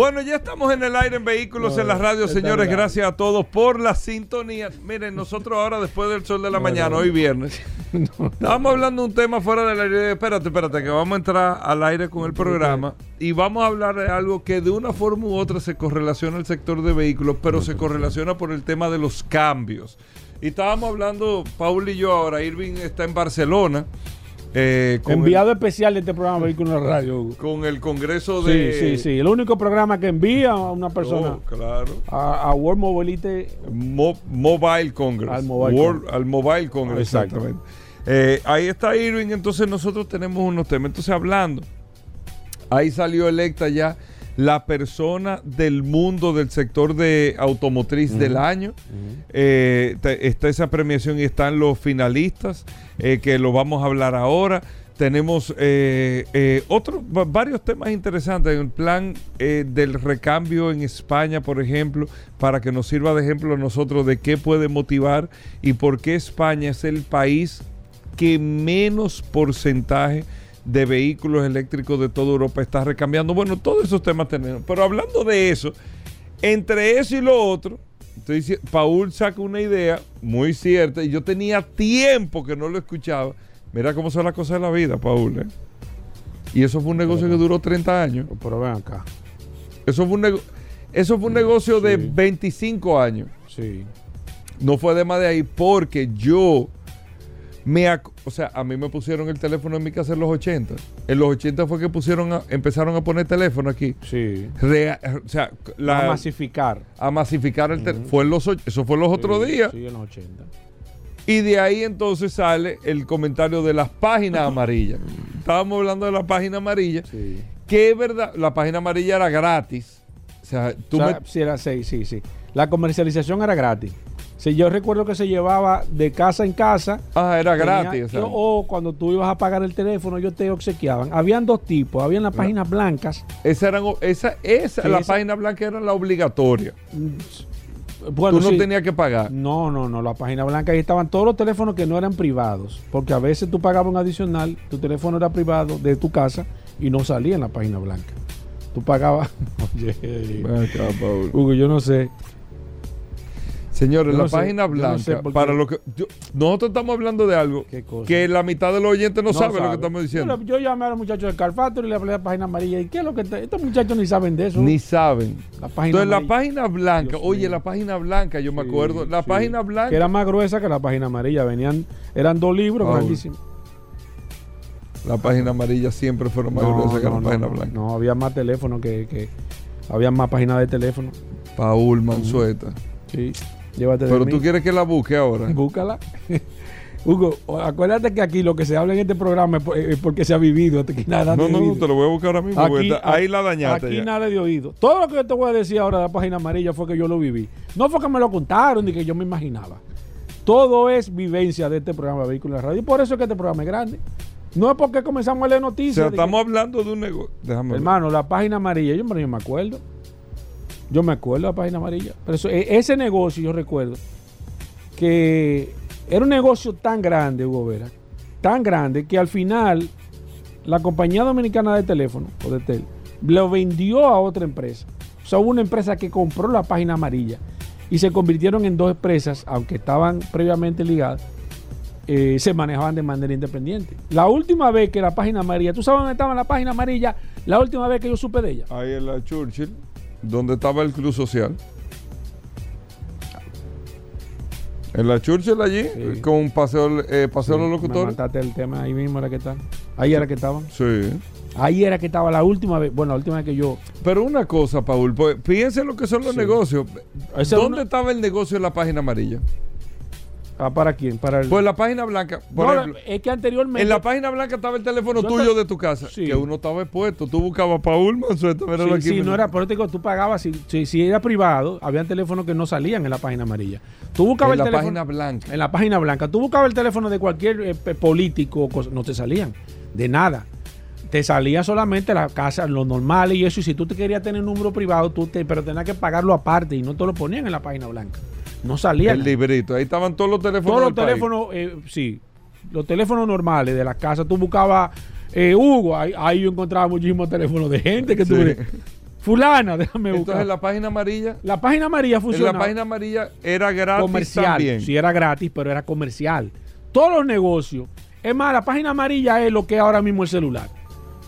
Bueno, ya estamos en el aire en Vehículos en la Radio, señores. Gracias a todos por la sintonía. Miren, nosotros ahora, después del sol de la mañana, hoy viernes, estábamos hablando de un tema fuera del aire. Espérate, espérate, que vamos a entrar al aire con el programa y vamos a hablar de algo que de una forma u otra se correlaciona al sector de vehículos, pero se correlaciona por el tema de los cambios. Y estábamos hablando, Paul y yo ahora, Irving está en Barcelona. Eh, Enviado especial de este programa Vehículos en la Radio. Con el Congreso de. Sí, sí, sí. El único programa que envía a una persona. Oh, claro. A, World Mobility. Mobile Congress. Al Mobile Congress. exactamente. Eh, ahí está Irving. Entonces nosotros tenemos unos temas. Entonces hablando. Ahí salió electa ya la persona del mundo del sector de automotriz del año. Eh, está esa premiación y están los finalistas, eh, que lo vamos a hablar ahora. Tenemos eh, otros, varios temas interesantes en el plan del recambio en España, por ejemplo, para que nos sirva de ejemplo a nosotros de qué puede motivar y por qué España es el país que menos porcentaje de vehículos eléctricos de toda Europa está recambiando. Bueno, todos esos temas tenemos. Pero hablando de eso, entre eso y lo otro, Paul saca una idea muy cierta y yo tenía tiempo que no lo escuchaba. Mira cómo son las cosas de la vida, Paul. ¿eh? Y eso fue un negocio que duró 30 años. Pero ven acá. Eso fue un, eso fue un negocio de 25 años. Sí. No fue de más de ahí porque yo me o sea, a mí me pusieron el teléfono en mi casa en los 80. En los 80 fue que pusieron empezaron a poner teléfono aquí. Sí. o sea, a masificar. A masificar el teléfono. fue los Eso fue los otros días. Sí, en los 80. Y de ahí entonces sale el comentario de las páginas amarillas. Estábamos hablando de la página amarilla. Sí. Que es verdad, la página amarilla era gratis. O sea, tú sí, era, sí, sí, sí. La comercialización era gratis. Si yo recuerdo que se llevaba de casa en casa. Ah, era gratis. o cuando tú ibas a pagar el teléfono, ellos te obsequiaban. Habían dos tipos. Habían las páginas blancas. Esa eran, esa, esa, la página blanca era la obligatoria. Mm, bueno, tú no tenías que pagar. No, no, no. La página blanca ahí estaban todos los teléfonos que no eran privados. Porque a veces tú pagabas un adicional, tu teléfono era privado de tu casa y no salía en la página blanca. Tú pagabas. Oye, Hugo, yo no sé. Señores, la página blanca, para lo que nosotros estamos hablando de algo que la mitad de los oyentes no, saben lo que estamos diciendo. Yo, llamé a los muchachos de Carfato y le hablé de la página amarilla. ¿Y qué es lo que estos muchachos ni saben de eso? Ni saben. La página Entonces, la página blanca, oye, la página blanca, yo me acuerdo, la página blanca. Que era más gruesa que la página amarilla. Venían, eran dos libros grandísimos. La página amarilla siempre fueron más gruesas que la página blanca. No, había más teléfono que, que había más páginas de teléfono. Paul Mansueta. Sí. Pero tú quieres que la busque ahora. Búscala. Hugo, acuérdate que aquí lo que se habla en este programa es porque se ha vivido. Aquí nada no, no, no, te lo voy a buscar ahora mismo. ahí la dañaste. Aquí nada de oído. Todo lo que yo te voy a decir ahora de la página amarilla fue que yo lo viví. No fue que me lo contaron ni que yo me imaginaba. Todo es vivencia de este programa de Vehículos de Radio. Y por eso es que este programa es grande. No es porque comenzamos a leer noticias. O sea, estamos hablando de un negocio. Hermano, la página amarilla, yo me acuerdo. Yo me acuerdo de la página amarilla. Pero e, ese negocio, yo recuerdo que era un negocio tan grande, Hugo Vera, tan grande que al final la compañía dominicana de teléfono, o de tel, lo vendió a otra empresa. O sea, una empresa que compró la página amarilla y se convirtieron en dos empresas, aunque estaban previamente ligadas, eh, se manejaban de manera independiente. La última vez que la página amarilla, ¿tú sabes dónde estaba la página amarilla? La última vez que yo supe de ella. Ahí en la Churchill donde estaba el Club Social. En la Churchill allí, con paseo, eh, paseo los locutores. Me el tema ahí mismo era que está. Ahí era que estaban. Sí. Ahí era que estaba la última vez, bueno, la última vez que yo. Pero una cosa, Paul, pues, fíjense lo que son los negocios. ¿Dónde estaba el negocio en la página amarilla? Ah, ¿Para quién? Para el... Pues la página blanca. Por ejemplo, es que anteriormente. En la página blanca estaba el teléfono tuyo de tu casa. Que uno estaba expuesto. Tú buscabas Paul Mansueto. Sí, sí no era político. Tú pagabas. Si, si, era privado, había teléfonos que no salían en la página amarilla. Tú buscabas en el la página blanca. En la página blanca. Tú buscabas el teléfono de cualquier eh, político. No te salían. De nada te salía solamente la casa, lo normal y eso. Y si tú te querías tener un número privado, tú te, pero tenías que pagarlo aparte y no te lo ponían en la página blanca. No salía. El librito, ahí estaban todos los teléfonos. Todos los teléfonos, eh, sí. Los teléfonos normales de la casa. Tú buscabas eh, Hugo, ahí, ahí, yo encontraba muchísimos teléfonos de gente que tú. Fulana, déjame buscar. Entonces la página amarilla. La página amarilla funcionaba. la página amarilla era gratis comercial, también. Sí, era gratis, pero era comercial. Todos los negocios. Es más, la página amarilla es lo que es ahora mismo el celular.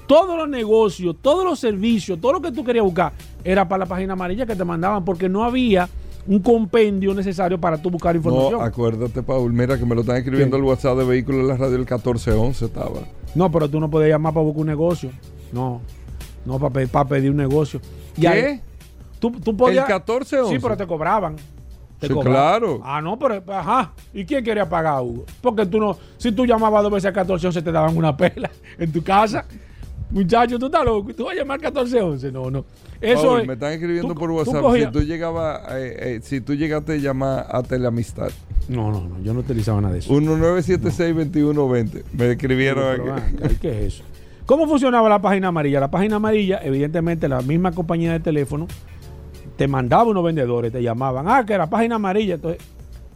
Todos los negocios, todos los servicios, todo lo que tú querías buscar era para la página amarilla que te mandaban porque no había un compendio necesario para tú buscar información. No, acuérdate, Paul, mira que me lo están escribiendo el WhatsApp de vehículos de la radio el 1411 estaba. No, pero tú no puedes llamar para buscar un negocio. No, no para, pedir un negocio. ¿Qué? tú, tú podías, el 1411. Sí, pero te cobraban. sí, claro. Ah, no, pero ajá. ¿Y quién quería pagar, Hugo? Porque tú no, si tú llamabas dos veces al 1411 te daban una pela en tu casa. Muchacho, tú estás loco. Tú vas a llamar 1411. No, no. Eso me están escribiendo por WhatsApp. si tú llegabas, eh, eh, si tú llegaste a llamar a Teleamistad. No, no, no. Yo no utilizaba nada de eso. 1976-2120. Me escribieron aquí. ¿Qué es eso? ¿Cómo funcionaba la página amarilla? La página amarilla, evidentemente, la misma compañía de teléfono te mandaba unos vendedores, te llamaban. Ah, que era página amarilla. Entonces,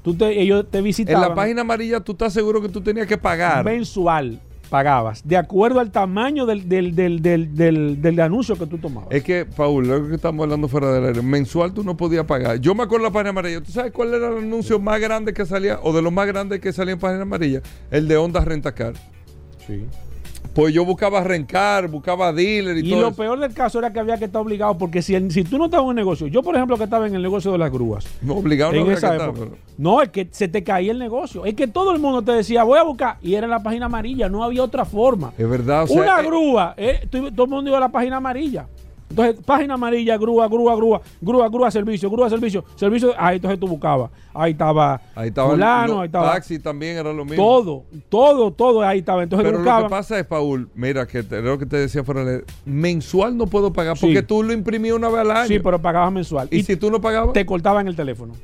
tú te, ellos te visitaban. En la página amarilla, tú estás seguro que tú tenías que pagar. Mensual pagabas, de acuerdo al tamaño del, del, del, del, del anuncio que tú tomabas. Es que, Paul, lo que estamos hablando fuera del aire, mensual tú no podías pagar. Yo me acuerdo de la página amarilla. ¿Tú sabes cuál era el anuncio más grande que salía, o de los más grandes que salía en página amarilla? El de Honda Rentacar. Sí. Pues yo buscaba rencar, buscaba dealer y, todo. Y lo peor del caso era que había que estar obligado, porque si, si tú no estabas en un negocio, yo por ejemplo que estaba en el negocio de las grúas. No, obligado no había No, es que se te caía el negocio. Es que todo el mundo te decía, voy a buscar, y era en la página amarilla, no había otra forma. Es verdad. Una eh, grúa, eh, todo el mundo iba a la página amarilla. Entonces, página amarilla, grúa, grúa, grúa, grúa, grúa, servicio, grúa, servicio, servicio. Ahí entonces tú buscabas. Ahí estaba, ahí estaba fulano, ahí estaba. Taxi también era lo mismo. Todo, todo, todo ahí estaba. Entonces Pero lo que pasa es, Paul, mira, que te, lo que te decía fuera de mensual no puedo pagar porque tú lo imprimías una vez al año. Sí, pero pagabas mensual. ¿Y, si tú no pagabas? Te cortaban el teléfono.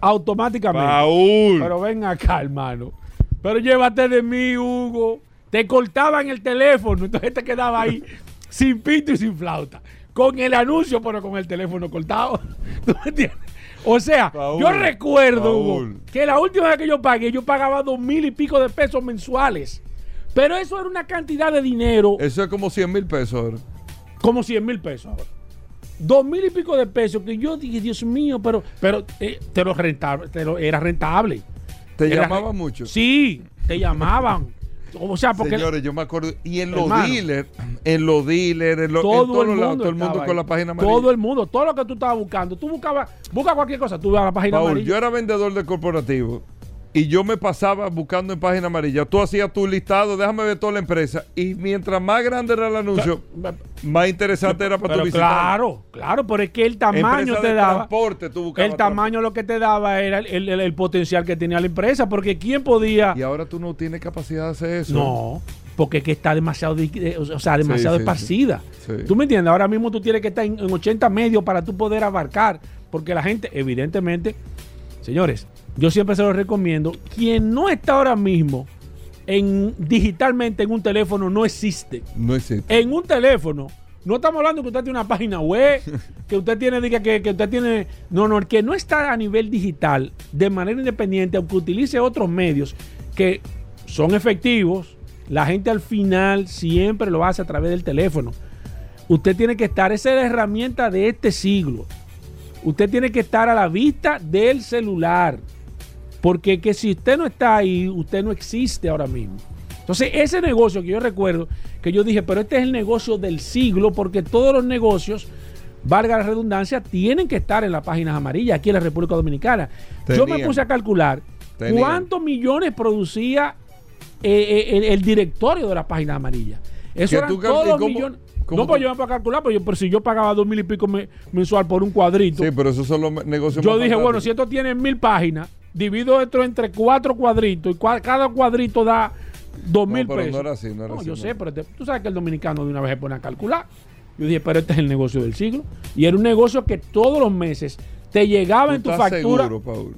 Automáticamente. Paul. Pero ven acá, hermano. Pero llévate de mí, Hugo. Te cortaban el teléfono, entonces te quedaba ahí sin pito y sin flauta. Con el anuncio, pero con el teléfono cortado. ¿Tú me entiendes? O sea, yo recuerdo que la última vez que yo pagué, yo pagaba dos mil y pico de pesos mensuales. Pero eso era una cantidad de dinero. Eso es como 100 mil pesos ahora. Como 100 mil pesos ahora. Dos mil y pico de pesos que yo dije, Dios mío, pero, pero eh, te lo rentable, te lo, era rentable. ¿Te llamaban mucho? Sí, te llamaban. O sea, porque. Señores, yo me acuerdo. Y en los dealers, en los dealers, en, todo el mundo todo el mundo con la página amarilla. Todo el mundo, todo lo que tú estabas buscando. Tú buscabas, busca cualquier cosa, tú vas a la página Paul, amarilla. Yo era vendedor de corporativo y yo me pasaba buscando en página amarilla. Tú hacías tu listado, déjame ver toda la empresa. Y mientras más grande era el anuncio, más interesante era para tu visita. Claro, claro, pero es que el tamaño te daba. Transporte, tú el tamaño lo que te daba era el, potencial que tenía la empresa, porque quién podía. Y ahora tú no tienes capacidad de hacer eso. No, porque es que está demasiado, o sea, demasiado esparcida. ¿Tú me entiendes? Ahora mismo tú tienes que estar en, en 80 medios para tú poder abarcar, porque la gente, evidentemente, señores yo siempre se lo recomiendo. Quien no está ahora mismo en digitalmente en un teléfono no existe. No existe. En un teléfono. No estamos hablando que usted tiene una página web, que usted tiene, diga que, que usted tiene. No, no, el que no está a nivel digital de manera independiente, aunque utilice otros medios que son efectivos, la gente al final siempre lo hace a través del teléfono. Usted tiene que estar, esa es la herramienta de este siglo. Usted tiene que estar a la vista del celular. Porque que si usted no está ahí, usted no existe ahora mismo. Entonces, ese negocio que yo recuerdo, que yo dije, pero este es el negocio del siglo, porque todos los negocios, valga la redundancia, tienen que estar en las páginas amarillas aquí en la República Dominicana. Yo me puse a calcular cuántos millones producía eh, eh, el, directorio de las páginas amarillas. Eso eran todos millones. no, pues yo me puedo calcular, pero, yo, pero si yo pagaba dos mil y pico mensual por un cuadrito. Sí, pero esos son los negocios Yo dije, bueno, si esto tiene mil páginas, divido esto entre cuatro cuadritos y cada cuadrito da dos mil pesos. No era así, no era no, así. Yo sé, pero tú sabes que el dominicano de una vez se pone a calcular. Yo dije, pero este es el negocio del siglo. Y era un negocio que todos los meses te llegaba en tu factura. Seguro, Paul?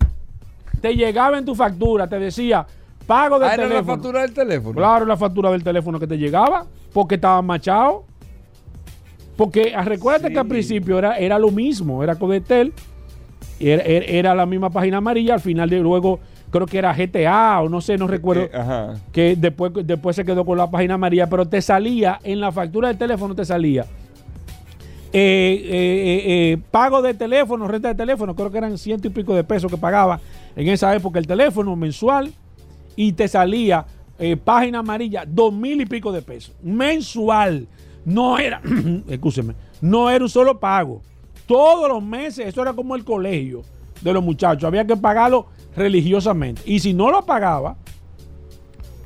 Te llegaba en tu factura, te decía, pago de ah, teléfono. ¿Era la factura del teléfono? Claro, la factura del teléfono que te llegaba, porque estaba machado. Porque ah, recuerda que al principio era, era lo mismo, era Codetel, era, era, la misma página amarilla, al final de luego creo que era GTA o no sé, no recuerdo, eh, que después, después se quedó con la página amarilla, pero te salía, en la factura del teléfono te salía. Eh, eh, pago de teléfono, renta de teléfono, creo que eran ciento y pico de pesos que pagaba en esa época el teléfono mensual y te salía página amarilla, dos mil y pico de pesos. Mensual. No era, escúcheme, no era un solo pago. Todos los meses, eso era como el colegio de los muchachos, había que pagarlo religiosamente. Y si no lo pagaba,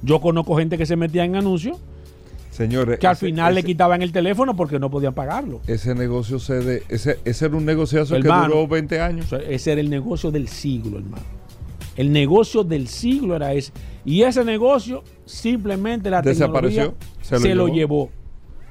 yo conozco gente que se metía en anuncios. Señores, que al final le quitaban el teléfono porque no podían pagarlo. Ese negocio se de, ese, ese era un negociazo que duró 20 años. ese era el negocio del siglo, hermano. El negocio del siglo era ese. Y ese negocio simplemente la Desapareció, se lo, llevó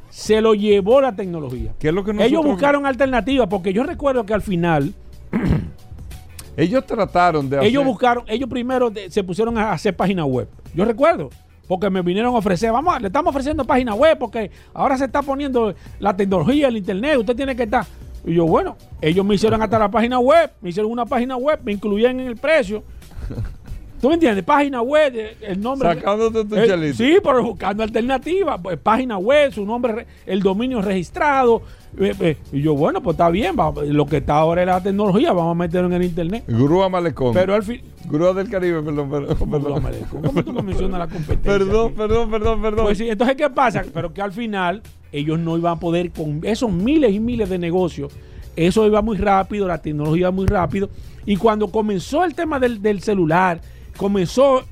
se lo llevó la tecnología. ¿Qué es lo que Ellos buscaron alternativas porque yo recuerdo que al final ellos trataron de ellos buscaron, ellos primero se pusieron a hacer página web. Yo recuerdo porque me vinieron a ofrecer, vamos, le estamos ofreciendo página web porque ahora se está poniendo la tecnología, el internet, usted tiene que estar. Y yo, bueno, ellos me hicieron hasta la página web, me hicieron una página web, me incluían en el precio. ¿Tú me entiendes? Página web, el nombre. Sacándote tu eh, Sí, pero buscando alternativas. Pues, página web, su nombre, el dominio registrado. Eh, eh, y yo, bueno, pues está bien. lo que está ahora es la tecnología, vamos a meterlo en el internet. Grúa Malecón. Pero al fin. Grúa del Caribe, perdón, perdón. ¿Cómo, Malecón? ¿Cómo tú mencionas la competencia? Perdón, perdón, perdón, perdón. Pues sí, entonces, ¿qué pasa? Pero que al final ellos no iban a poder con esos miles y miles de negocios. Eso iba muy rápido, la tecnología iba muy rápido. Y cuando comenzó el tema del, del celular comenzó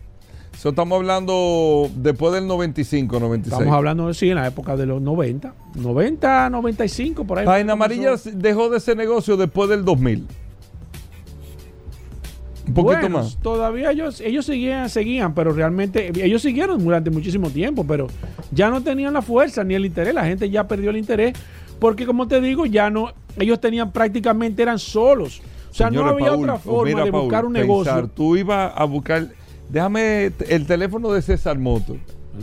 eso estamos hablando después del 95, 96. Estamos hablando, sí, en la época de los 90. 90, 95, por ahí. Página Amarilla dejó de ese negocio después del 2000. Un poquito más. Todavía ellos, ellos seguían, seguían, pero realmente ellos siguieron durante muchísimo tiempo, pero ya no tenían la fuerza ni el interés. La gente ya perdió el interés porque, como te digo, ya no, ellos tenían prácticamente, eran solos. O sea, no había otra forma de buscar un negocio. Tú ibas a buscar, déjame el teléfono de César Moto.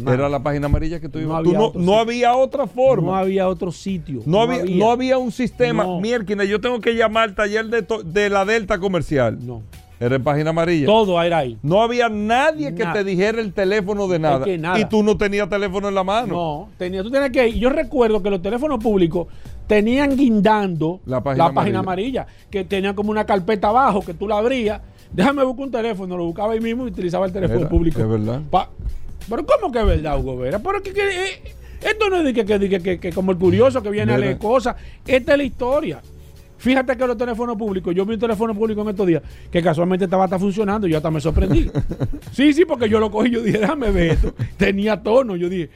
Era la página amarilla que tú ibas. No, había, no, había otra forma. No había otro sitio. No, había, no había un sistema. Mierda, yo tengo que llamar al taller de, de la Delta Comercial. No. Era en página amarilla. Todo era ahí. No había nadie que te dijera el teléfono de nada. Y tú no tenías teléfono en la mano. No, tenía, tú tenías que ir. Yo recuerdo que los teléfonos públicos tenían guindando la página, amarilla. que tenía como una carpeta abajo que tú la abrías. Déjame buscar un teléfono, lo buscaba ahí mismo y utilizaba el teléfono público. Es verdad. pero ¿cómo que es verdad, Hugo Vera? Pero que, eh, esto no es de que, que, como el curioso que viene a leer cosas. Esta es la historia. Fíjate que los teléfonos públicos, yo vi un teléfono público en estos días que casualmente estaba hasta funcionando y yo hasta me sorprendí. sí, sí, porque yo lo cogí, yo dije, déjame ver esto. Tenía tono, yo dije,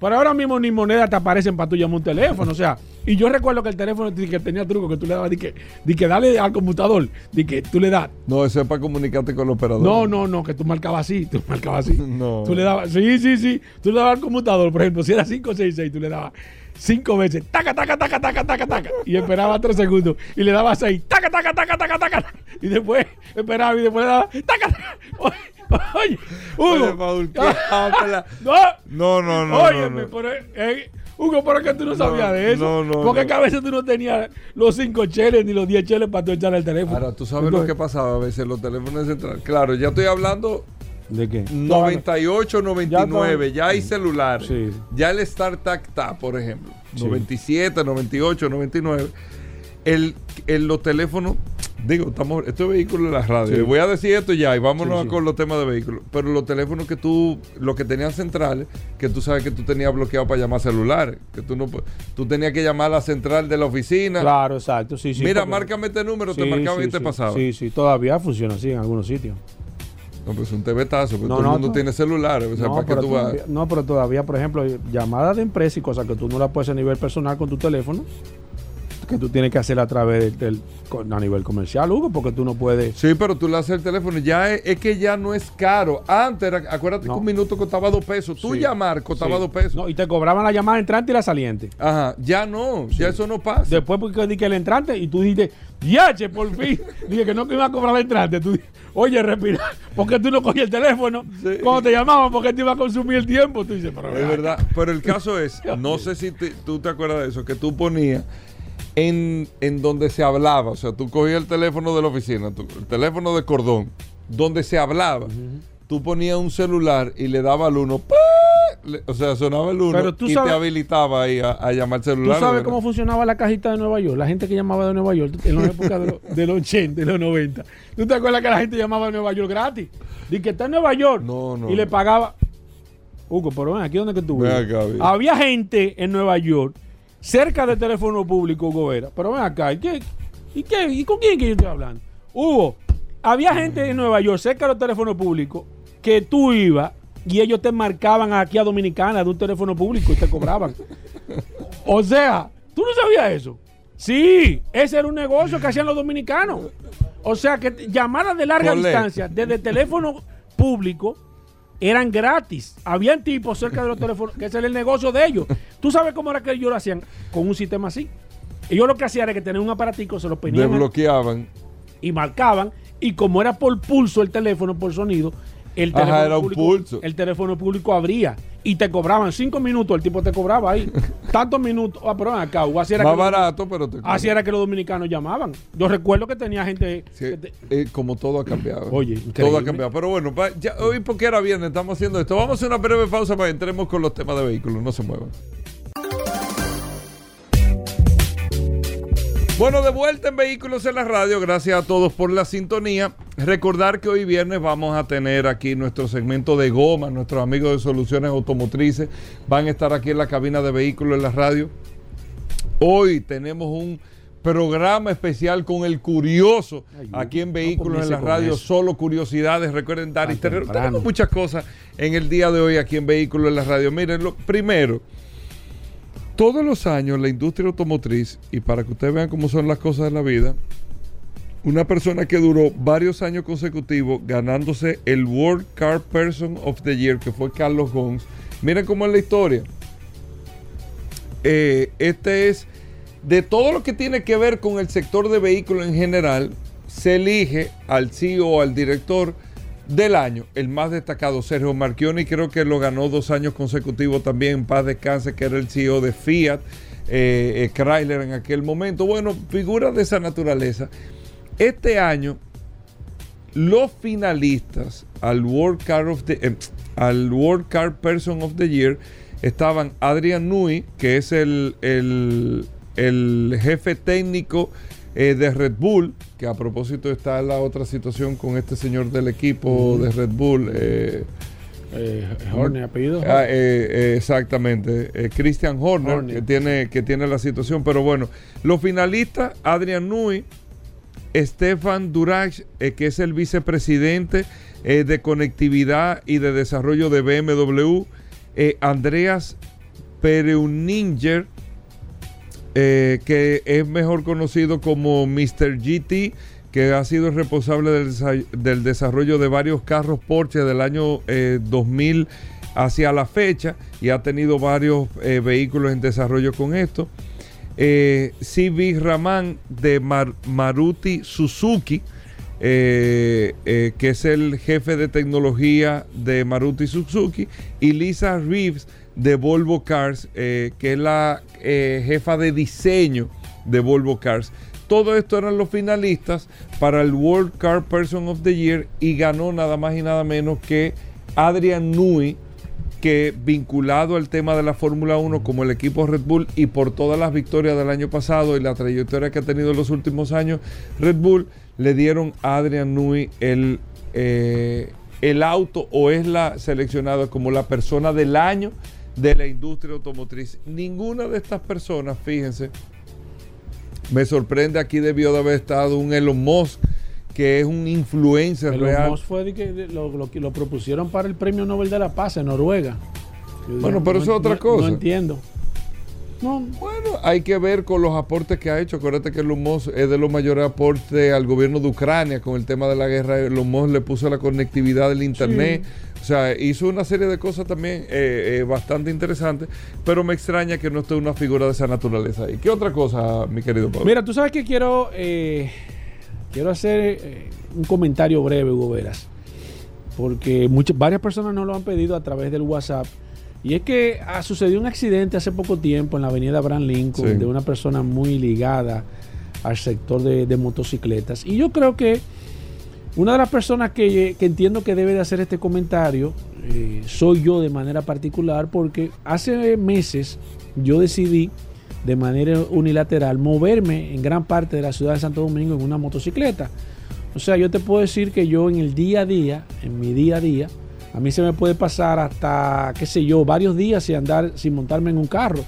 pero ahora mismo ni moneda te aparecen para tú llamar un teléfono. O sea, y yo recuerdo que el teléfono que tenía truco que tú le dabas, di que, di que dale al computador, di que tú le das. No, eso es para comunicarte con el operador. No, no, no, que tú marcabas así, tú marcabas así. no. Tú le dabas, sí, sí, sí. Tú le dabas al computador, por ejemplo, si era 566, tú le dabas cinco veces, taca, taca, taca, taca, taca, taca, y esperaba tres segundos, y le daba seis, taca, taca, taca, taca, taca, y después esperaba y después le daba, taca, taca. Oye, Hugo. Paul, no, no, no, no. Óyeme, no, Pero, eh, Hugo, ¿por qué tú no sabías de eso? No, no. Porque a veces tú no tenías los cinco cheles ni los diez cheles para tú echar el teléfono. Ahora, tú sabes lo que pasaba a veces los teléfonos centrales. Claro, ya estoy hablando ¿De qué? 98, 99, ya, hay celulares. Ya el StarTAC está, por ejemplo. 97, 98, 99. El, el, los teléfonos, digo, estamos, esto vehículo de la radio. Voy a decir esto ya y vámonos con los temas de vehículos. Pero los teléfonos que tú, los que tenían centrales, que tú sabes que tú tenías bloqueado para llamar celulares, que tú no tú tenías que llamar a la central de la oficina. Claro, exacto, sí, sí. Mira, márcame este número, te marcaba y te pasaba. Sí, sí, todavía funciona así en algunos sitios. No, pues un TVtazo, porque todo el mundo tiene celulares. O sea, ¿para qué tú vas? No, pero todavía, por ejemplo, llamadas de empresa y cosas que tú no las puedes a nivel personal con tu teléfono. Que tú tienes que hacer a través del, a nivel comercial, Hugo, porque tú no puedes. Sí, pero tú le haces el teléfono. Ya es, que ya no es caro. Antes, acuérdate que un minuto costaba dos pesos. Tú llamar costaba dos pesos. No, y te cobraban la llamada entrante y la saliente. Ajá, ya no, ya eso no pasa. Después porque dije que el entrante y tú dijiste, yache, por fin. dije que no que iba a cobrar el entrante. Tú oye, respira, porque tú no cogías el teléfono cuando te llamaban porque te iba a consumir el tiempo. Tú dices, pero es verdad. Pero el caso es, no sé si tú te acuerdas de eso, que tú ponías en, donde se hablaba, o sea, tú cogías el teléfono de la oficina, el teléfono de cordón, donde se hablaba, tú ponías un celular y le daba al uno, o sea, sonaba el uno y te habilitaba ahí a, llamar celular. ¿Tú sabes cómo funcionaba la cajita de Nueva York? La gente que llamaba de Nueva York en la época de, los 80, de los 90. ¿Tú te acuerdas que la gente llamaba de Nueva York gratis? Dice que está en Nueva York. Y le pagaba. Hugo, pero ven, aquí donde que tú Había gente en Nueva York cerca del teléfono público, Hugo Vera. Pero ven acá, ¿y, qué, y, qué, ¿y con quién que yo estoy hablando? Hugo, había gente en Nueva York cerca del teléfono público que tú ibas y ellos te marcaban aquí a Dominicana de un teléfono público y te cobraban. o sea, ¿tú no sabías eso? Sí, ese era un negocio que hacían los dominicanos. O sea, que llamadas de larga distancia desde teléfono público eran gratis. Habían tipos cerca de los teléfonos, que ese era el negocio de ellos. ¿Tú sabes cómo era que ellos lo hacían? Con un sistema así. Ellos lo que hacían era que tenían un aparatico, se lo ponían. Desbloqueaban. Y marcaban. Y como era por pulso el teléfono, por sonido, el teléfono, era público, pulso. el teléfono público abría y te cobraban cinco minutos, el tipo te cobraba ahí. Tantos minutos. Ah, pero acá, así era Más barato, pero te Así era que los dominicanos llamaban. Yo recuerdo que tenía gente. Eh, como todo ha cambiado. Oye, todo ha cambiado. Pero bueno, hoy porque era viernes, estamos haciendo esto. Vamos a hacer una breve pausa para que entremos con los temas de vehículos. No se muevan. Bueno, de vuelta en Vehículos en la Radio, gracias a todos por la sintonía. Recordar que hoy viernes vamos a tener aquí nuestro segmento de goma, nuestros amigos de Soluciones Automotrices van a estar aquí en la cabina de Vehículos en la Radio. Hoy tenemos un programa especial con el curioso aquí en Vehículos en la Radio, solo curiosidades. Recuerden, dar y tenemos muchas cosas en el día de hoy aquí en Vehículos en la Radio. Miren, lo primero todos los años la industria automotriz, y para que ustedes vean cómo son las cosas de la vida, una persona que duró varios años consecutivos ganándose el World Car Person of the Year, que fue Carlos Gons. Miren cómo es la historia. Eh, este es de todo lo que tiene que ver con el sector de vehículos en general, se elige al CEO, al director, del año, el más destacado, Sergio Marchioni, creo que lo ganó dos años consecutivos también en paz descanse, que era el CEO de Fiat, eh, eh, Chrysler en aquel momento. Bueno, figuras de esa naturaleza. Este año, los finalistas al World Car, of the, eh, al World Car Person of the Year estaban Adrian Nui, que es el, el, el jefe técnico eh, de Red Bull, que a propósito está la otra situación con este señor del equipo de Red Bull. Eh, eh Horner, apellido. Ah, eh, exactamente, Christian Horner, Que, tiene, que tiene la situación. Pero bueno, los finalistas, Adrian Nui, Stefan Durach, que es el vicepresidente de conectividad y de desarrollo de BMW, Andreas Pereuninger, eh, que es mejor conocido como Mr. GT, que ha sido responsable del, desarrollo de varios carros Porsche del año 2000 eh, hacia la fecha y ha tenido varios eh, vehículos en desarrollo con esto. C.V. Raman de Maruti Suzuki, que es el jefe de tecnología de Maruti Suzuki, y Lisa Reeves de Volvo Cars, que es la eh, jefa de diseño de Volvo Cars. Todo esto eran los finalistas para el World Car Person of the Year y ganó nada más y nada menos que Adrian Nui, que vinculado al tema de la Fórmula 1 como el equipo Red Bull y por todas las victorias del año pasado y la trayectoria que ha tenido en los últimos años, Red Bull le dieron a Adrian Nui el, eh, el auto o es la seleccionada como la persona del año de la industria automotriz. Ninguna de estas personas, fíjense, me sorprende aquí debió de haber estado un Elon Musk, que es un influencer Elon real. Musk fue de que lo, lo, propusieron para el Premio Nobel de la Paz en Noruega. Bueno, pero eso es otra cosa. No entiendo. Bueno, hay que ver con los aportes que ha hecho. Acuérdate que Lumos es de los mayores aportes al gobierno de Ucrania con el tema de la guerra. Lumos le puso la conectividad del Internet. Sea, hizo una serie de cosas también eh, eh, bastante interesantes, pero me extraña que no esté una figura de esa naturaleza ahí. ¿Qué otra cosa, mi querido Pablo? Mira, tú sabes que quiero, eh, quiero hacer un comentario breve, Hugo Veras, porque muchas, varias personas nos lo han pedido a través del WhatsApp y es que ha sucedido un accidente hace poco tiempo en la avenida Abraham Lincoln de una persona muy ligada al sector de, motocicletas. Y yo creo que una de las personas que, entiendo que debe de hacer este comentario eh, soy yo de manera particular porque hace meses yo decidí de manera unilateral moverme en gran parte de la ciudad de Santo Domingo en una motocicleta. O sea, yo te puedo decir que yo en el día a día, en mi día a día, a mí se me puede pasar hasta, qué sé yo, varios días sin andar, sin montarme en un carro.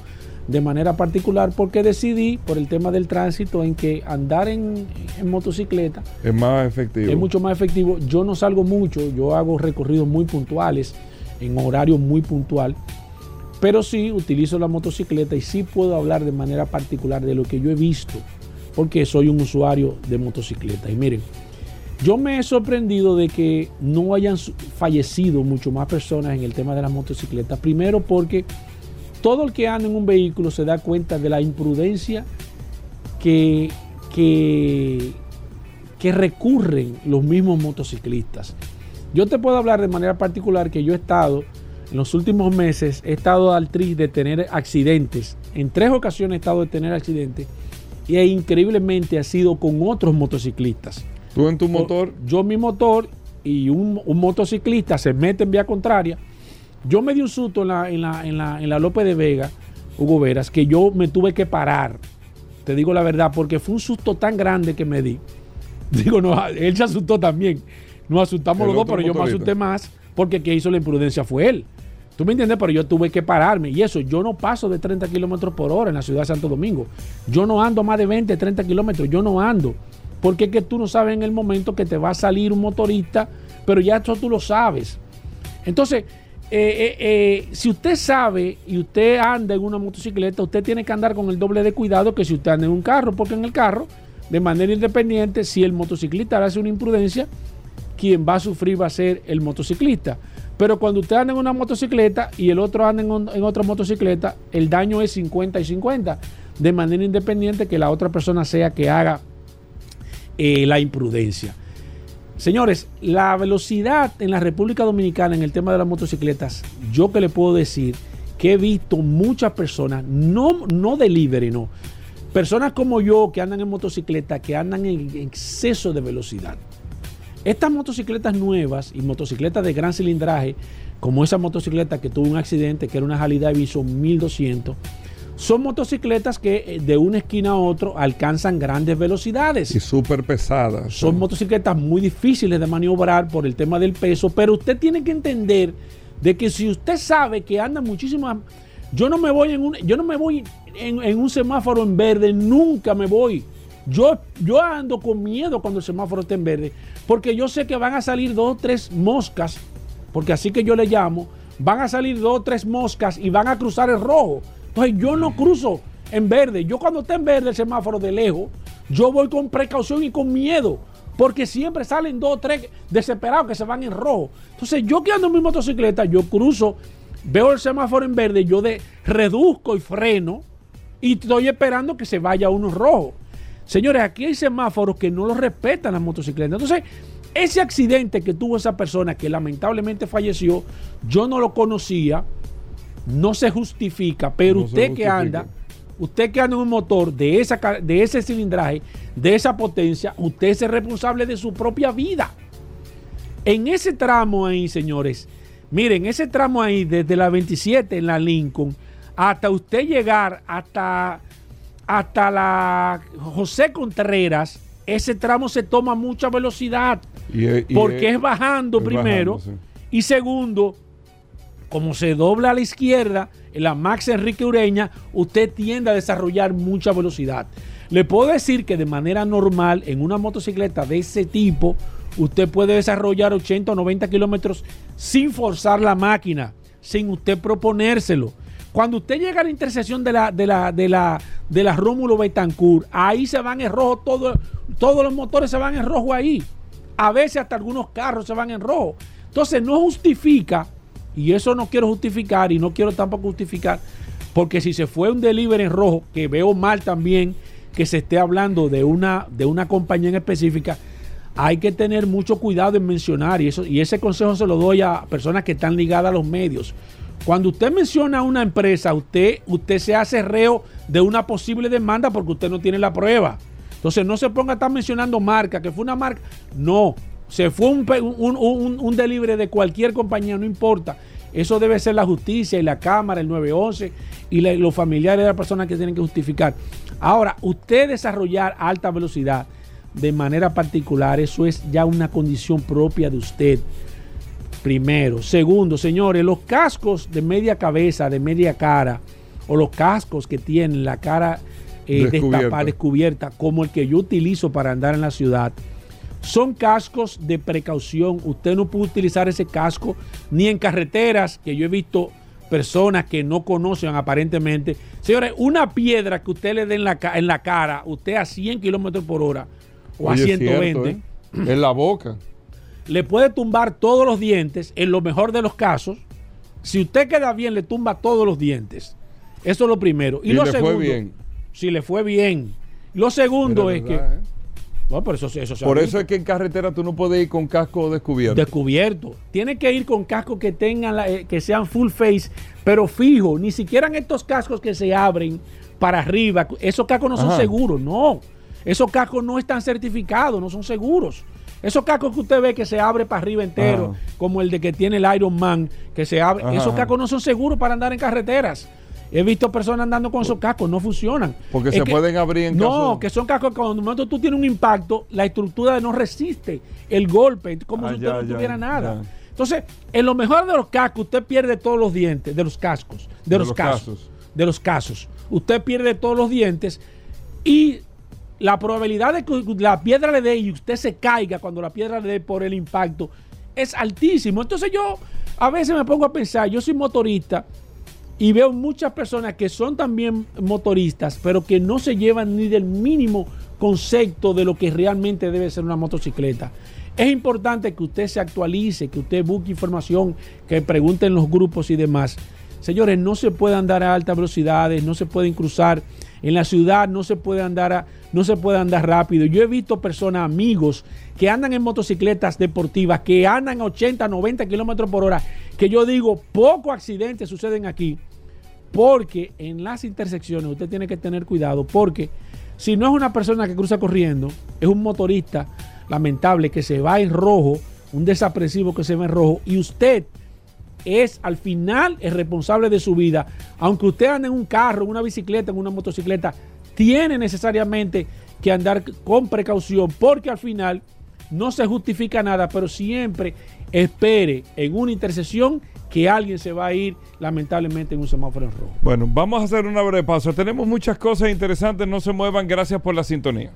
De manera particular porque decidí, por el tema del tránsito, en que andar en, motocicleta es más efectivo. Es mucho más efectivo. Yo no salgo mucho, yo hago recorridos muy puntuales, en horario muy puntual. Pero sí utilizo la motocicleta y sí puedo hablar de manera particular de lo que yo he visto, porque soy un usuario de motocicleta. Y miren, yo me he sorprendido de que no hayan fallecido mucho más personas en el tema de las motocicletas. Primero porque todo el que anda en un vehículo se da cuenta de la imprudencia que, que, que recurren los mismos motociclistas. Yo te puedo hablar de manera particular que yo he estado, en los últimos meses, he estado al tri de tener accidentes. En tres ocasiones he estado de tener accidentes y increíblemente ha sido con otros motociclistas. ¿Tú en tu motor? Yo, mi motor y un, motociclista se mete en vía contraria. Yo me di un susto en la, en la, en la, en la López de Vega, Hugo Veras, que yo me tuve que parar. Te digo la verdad, porque fue un susto tan grande que me di. Digo, no, él se asustó también. Nos asustamos los dos, pero yo me asusté más porque que hizo la imprudencia fue él. ¿Tú me entiendes? Pero yo tuve que pararme. Y eso, yo no paso de 30 kilómetros por hora en la ciudad de Santo Domingo. Yo no ando más de 20, 30 kilómetros. Yo no ando. Porque es que tú no sabes en el momento que te va a salir un motorista, pero ya eso tú lo sabes. Entonces, eh, eh, eh, si usted sabe y usted anda en una motocicleta, usted tiene que andar con el doble de cuidado que si usted anda en un carro, porque en el carro, de manera independiente, si el motociclista hace una imprudencia, quien va a sufrir va a ser el motociclista. Pero cuando usted anda en una motocicleta y el otro anda en, otra motocicleta, el daño es 50 y 50, de manera independiente que la otra persona sea que haga la imprudencia. Señores, la velocidad en la República Dominicana en el tema de las motocicletas, yo que le puedo decir que he visto muchas personas, no, no delivery, no, personas como yo que andan en motocicleta, que andan en exceso de velocidad. Estas motocicletas nuevas y motocicletas de gran cilindraje, como esa motocicleta que tuvo un accidente, que era una Harley Davidson 1200, son motocicletas que eh, de una esquina a otra alcanzan grandes velocidades. Y súper pesadas. Son motocicletas muy difíciles de maniobrar por el tema del peso, pero usted tiene que entender de que si usted sabe que anda muchísimas... Yo no me voy en un, yo no me voy en, un semáforo en verde, nunca me voy. Yo, yo ando con miedo cuando el semáforo esté en verde, porque yo sé que van a salir dos o tres moscas, porque así que yo le llamo, van a salir dos o tres moscas y van a cruzar el rojo. Yo no cruzo en verde. Yo cuando está en verde el semáforo de lejos, yo voy con precaución y con miedo. Porque siempre salen dos o tres desesperados que se van en rojo. Entonces yo que ando en mi motocicleta, yo cruzo, veo el semáforo en verde, yo de, reduzco y freno y estoy esperando que se vaya uno rojo. Señores, aquí hay semáforos que no los respetan las motocicletas. Entonces, ese accidente que tuvo esa persona que lamentablemente falleció, yo no lo conocía no se justifica, pero usted que anda, usted que anda en un motor de, esa, de ese cilindraje, de esa potencia, usted es responsable de su propia vida. En ese tramo ahí, señores, miren, ese tramo ahí, desde la 27 en la Lincoln, hasta usted llegar hasta, hasta la José Contreras, ese tramo se toma mucha velocidad. porque es, bajando primero. Y segundo, como se dobla a la izquierda, en la Max Enrique Ureña, usted tiende a desarrollar mucha velocidad. Le puedo decir que de manera normal, en una motocicleta de ese tipo, usted puede desarrollar 80 o 90 kilómetros sin forzar la máquina, sin usted proponérselo. Cuando usted llega a la intersección de la, de la, de la, de la Rómulo Betancourt, ahí se van en rojo, todo, todos los motores se van en rojo ahí. A veces hasta algunos carros se van en rojo. Entonces no justifica, y eso no quiero justificar y no quiero tampoco justificar, porque si se fue un delivery en rojo, que veo mal también que se esté hablando de una, de una compañía en específica, hay que tener mucho cuidado en mencionar, y, eso, y ese consejo se lo doy a personas que están ligadas a los medios. Cuando usted menciona una empresa, usted, usted se hace reo de una posible demanda porque usted no tiene la prueba. Entonces no se ponga a estar mencionando marca, que fue una marca. No, se fue un, un, un, delivery de cualquier compañía, no importa. Eso debe ser la justicia y la Cámara, el 911 y los familiares de la persona que tienen que justificar. Ahora, usted desarrollar alta velocidad de manera particular, eso es ya una condición propia de usted. Primero. Segundo, señores, los cascos de media cabeza, de media cara, o los cascos que tienen la cara eh, descubierta. descubierta, como el que yo utilizo para andar en la ciudad, son cascos de precaución. Usted no puede utilizar ese casco ni en carreteras, que yo he visto personas que no conocen aparentemente. Señores, una piedra que usted le dé en la, en la cara, usted a 100 kilómetros por hora o a 120. ¿eh? En la boca. Le puede tumbar todos los dientes, en lo mejor de los casos. Si usted queda bien, le tumba todos los dientes. Eso es lo primero. Y, lo le segundo, fue bien. Si le fue bien. Lo segundo es que. ¿eh? Por eso, por eso es que en carretera tú no puedes ir con casco descubierto. Descubierto. Tiene que ir con casco que tengan eh, que sean full face, pero fijo. Ni siquiera en estos cascos que se abren para arriba. Esos cascos no son seguros, no. Esos cascos no están certificados, no son seguros. Esos cascos que usted ve que se abre para arriba entero, como el de que tiene el Iron Man, que se abre, esos cascos no son seguros para andar en carreteras. He visto personas andando con esos cascos, no funcionan. Porque se pueden abrir en No, que son cascos que cuando momento tú tienes un impacto, la estructura no resiste el golpe, como ah, si usted no tuviera nada. Entonces, en lo mejor de los cascos, usted pierde todos los dientes, de los cascos, de, los, casos, de los casos. Usted pierde todos los dientes y la probabilidad de que la piedra le dé y usted se caiga cuando la piedra le dé por el impacto es altísimo. Entonces yo a veces me pongo a pensar, yo soy motorista y veo muchas personas que son también motoristas, pero que no se llevan ni del mínimo concepto de lo que realmente debe ser una motocicleta. Es importante que usted se actualice, que usted busque información, que pregunte en los grupos y demás. Señores, no se puede andar a altas velocidades, no se pueden cruzar en la ciudad, no se puede andar no se puede andar rápido. Yo he visto personas, amigos, que andan en motocicletas deportivas, que andan a 80, 90 kilómetros por hora, que yo digo, pocos accidentes suceden aquí porque en las intersecciones usted tiene que tener cuidado, porque si no es una persona que cruza corriendo, es un motorista lamentable que se va en rojo, un desapresivo que se va en rojo, y usted es al final el responsable de su vida. Aunque usted ande en un carro, en una bicicleta, en una motocicleta, tiene necesariamente que andar con precaución, porque al final no se justifica nada, pero siempre espere en una intersección que alguien se va a ir lamentablemente en un semáforo en rojo. Bueno, vamos a hacer una breve pausa. Tenemos muchas cosas interesantes, no se muevan. Gracias por la sintonía.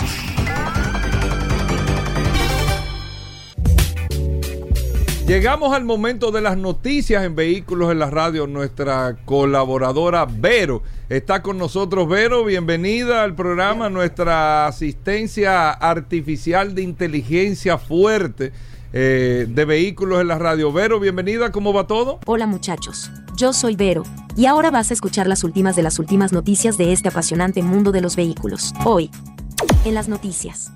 Llegamos al momento de las noticias en vehículos en la radio. Nuestra colaboradora Vero está con nosotros. Vero, bienvenida al programa, nuestra asistencia artificial de inteligencia fuerte eh, de vehículos en la radio. Vero, bienvenida, ¿cómo va todo? Hola muchachos, yo soy Vero, y ahora vas a escuchar las últimas de las últimas noticias de este apasionante mundo de los vehículos. Hoy, en las noticias.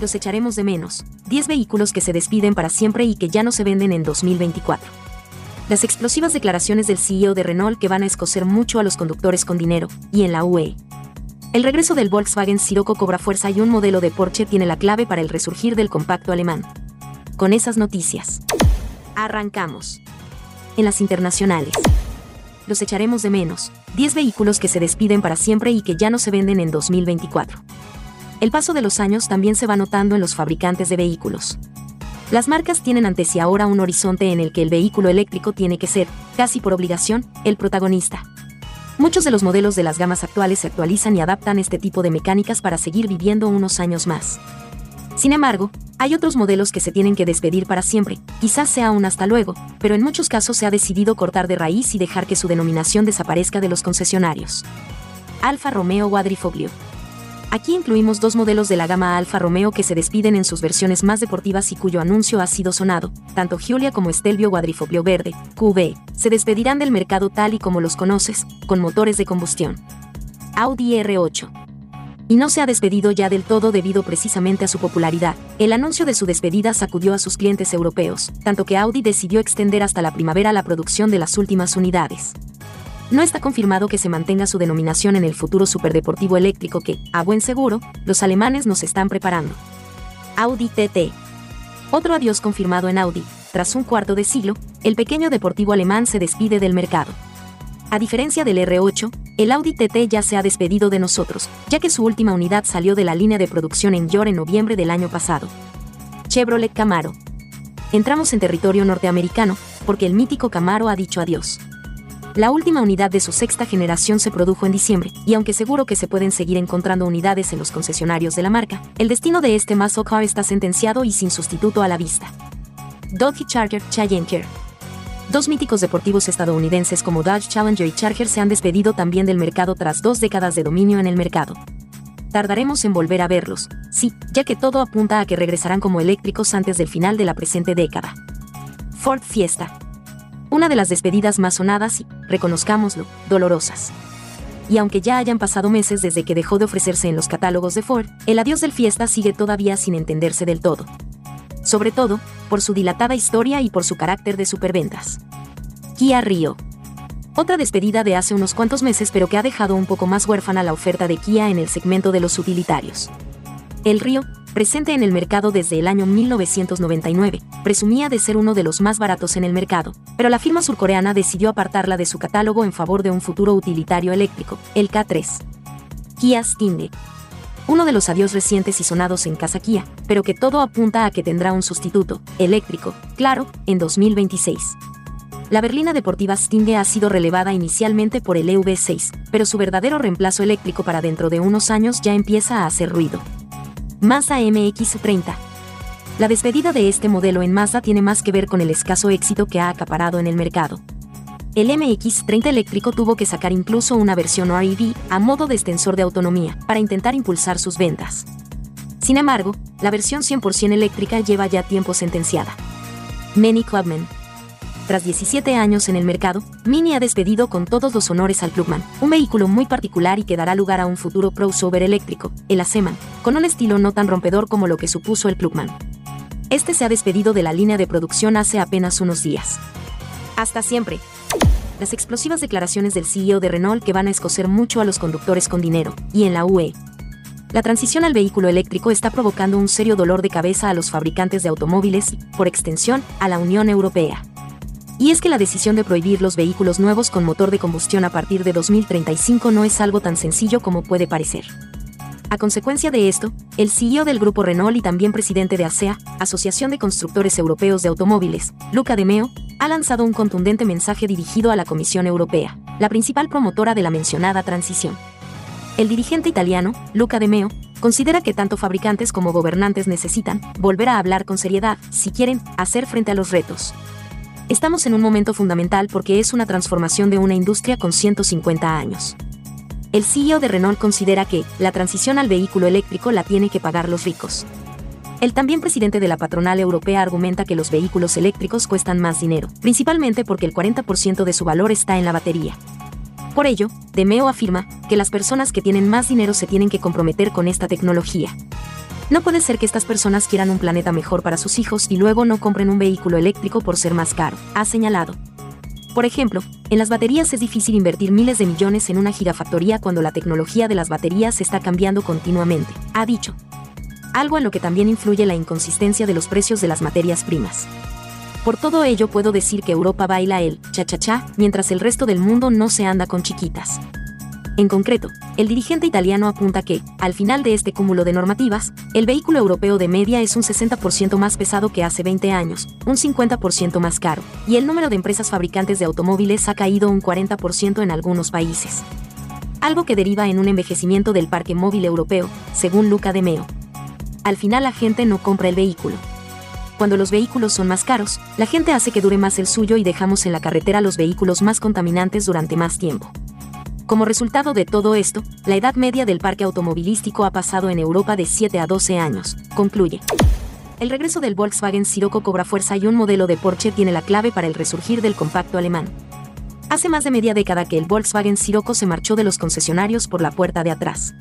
Los echaremos de menos. 10 vehículos que se despiden para siempre y que ya no se venden en 2024. Las explosivas declaraciones del CEO de Renault que van a escocer mucho a los conductores con dinero, y en la UE. El regreso del Volkswagen Sirocco cobra fuerza y un modelo de Porsche tiene la clave para el resurgir del compacto alemán con esas noticias. Arrancamos. En las internacionales. Los echaremos de menos. 10 vehículos que se despiden para siempre y que ya no se venden en 2024. El paso de los años también se va notando en los fabricantes de vehículos. Las marcas tienen ante sí ahora un horizonte en el que el vehículo eléctrico tiene que ser, casi por obligación, el protagonista. Muchos de los modelos de las gamas actuales se actualizan y adaptan este tipo de mecánicas para seguir viviendo unos años más. Sin embargo, hay otros modelos que se tienen que despedir para siempre, quizás sea un hasta luego, pero en muchos casos se ha decidido cortar de raíz y dejar que su denominación desaparezca de los concesionarios. Alfa Romeo Quadrifoglio. Aquí incluimos dos modelos de la gama Alfa Romeo que se despiden en sus versiones más deportivas y cuyo anuncio ha sido sonado, tanto Giulia como Stelvio Quadrifoglio Verde, QV, se despedirán del mercado tal y como los conoces, con motores de combustión. Audi R8. Y no se ha despedido ya del todo debido precisamente a su popularidad. El anuncio de su despedida sacudió a sus clientes europeos, tanto que Audi decidió extender hasta la primavera la producción de las últimas unidades. No está confirmado que se mantenga su denominación en el futuro superdeportivo eléctrico que, a buen seguro, los alemanes nos están preparando. Audi TT. Otro adiós confirmado en Audi. Tras un cuarto de siglo, el pequeño deportivo alemán se despide del mercado. A diferencia del R8, el Audi TT ya se ha despedido de nosotros, ya que su última unidad salió de la línea de producción en York en noviembre del año pasado. Chevrolet Camaro. Entramos en territorio norteamericano, porque el mítico Camaro ha dicho adiós. La última unidad de su sexta generación se produjo en diciembre, y aunque seguro que se pueden seguir encontrando unidades en los concesionarios de la marca, el destino de este muscle car está sentenciado y sin sustituto a la vista. Dodge Charger Challenger. Dos míticos deportivos estadounidenses como Dodge Challenger y Charger se han despedido también del mercado tras dos décadas de dominio en el mercado. Tardaremos en volver a verlos, sí, ya que todo apunta a que regresarán como eléctricos antes del final de la presente década. Ford Fiesta una de las despedidas más sonadas y, reconozcámoslo, dolorosas. Y aunque ya hayan pasado meses desde que dejó de ofrecerse en los catálogos de Ford, el adiós del Fiesta sigue todavía sin entenderse del todo. Sobre todo, por su dilatada historia y por su carácter de superventas. Kia Rio. Otra despedida de hace unos cuantos meses pero que ha dejado un poco más huérfana la oferta de Kia en el segmento de los utilitarios. El Río, presente en el mercado desde el año 1999, presumía de ser uno de los más baratos en el mercado, pero la firma surcoreana decidió apartarla de su catálogo en favor de un futuro utilitario eléctrico, el K3. Kia Stingray. Uno de los adiós recientes y sonados en casa pero que todo apunta a que tendrá un sustituto, eléctrico, claro, en 2026. La berlina deportiva Stingray ha sido relevada inicialmente por el EV6, pero su verdadero reemplazo eléctrico para dentro de unos años ya empieza a hacer ruido. Mazda MX-30. La despedida de este modelo en Mazda tiene más que ver con el escaso éxito que ha acaparado en el mercado. El MX-30 eléctrico tuvo que sacar incluso una versión REV a modo de extensor de autonomía para intentar impulsar sus ventas. Sin embargo, la versión 100% eléctrica lleva ya tiempo sentenciada. Many Clubman tras 17 años en el mercado, Mini ha despedido con todos los honores al Clubman, un vehículo muy particular y que dará lugar a un futuro crossover eléctrico, el Aceman, con un estilo no tan rompedor como lo que supuso el Clubman. Este se ha despedido de la línea de producción hace apenas unos días. Hasta siempre. Las explosivas declaraciones del CEO de Renault que van a escocer mucho a los conductores con dinero, y en la UE. La transición al vehículo eléctrico está provocando un serio dolor de cabeza a los fabricantes de automóviles y, por extensión, a la Unión Europea. Y es que la decisión de prohibir los vehículos nuevos con motor de combustión a partir de 2035 no es algo tan sencillo como puede parecer. A consecuencia de esto, el CEO del grupo Renault y también presidente de ASEA, Asociación de Constructores Europeos de Automóviles, Luca De Meo, ha lanzado un contundente mensaje dirigido a la Comisión Europea, la principal promotora de la mencionada transición. El dirigente italiano, Luca De Meo, considera que tanto fabricantes como gobernantes necesitan volver a hablar con seriedad si quieren hacer frente a los retos. Estamos en un momento fundamental porque es una transformación de una industria con 150 años. El CEO de Renault considera que la transición al vehículo eléctrico la tiene que pagar los ricos. El también presidente de la patronal europea argumenta que los vehículos eléctricos cuestan más dinero, principalmente porque el 40% de su valor está en la batería. Por ello, Demeo afirma que las personas que tienen más dinero se tienen que comprometer con esta tecnología. No puede ser que estas personas quieran un planeta mejor para sus hijos y luego no compren un vehículo eléctrico por ser más caro, ha señalado. Por ejemplo, en las baterías es difícil invertir miles de millones en una gigafactoría cuando la tecnología de las baterías está cambiando continuamente, ha dicho. Algo en lo que también influye la inconsistencia de los precios de las materias primas. Por todo ello puedo decir que Europa baila el cha-cha-cha, mientras el resto del mundo no se anda con chiquitas. En concreto, el dirigente italiano apunta que, al final de este cúmulo de normativas, el vehículo europeo de media es un 60% más pesado que hace 20 años, un 50% más caro, y el número de empresas fabricantes de automóviles ha caído un 40% en algunos países. Algo que deriva en un envejecimiento del parque móvil europeo, según Luca De Meo. al final la gente no compra el vehículo. Cuando los vehículos son más caros, la gente hace que dure más el suyo y dejamos en la carretera los vehículos más contaminantes durante más tiempo. Como resultado de todo esto, la edad media del parque automovilístico ha pasado en Europa de 7 a 12 años, concluye. El regreso del Volkswagen Sirocco cobra fuerza y un modelo de Porsche tiene la clave para el resurgir del compacto alemán. Hace más de media década que el Volkswagen Sirocco se marchó de los concesionarios por la puerta de atrás.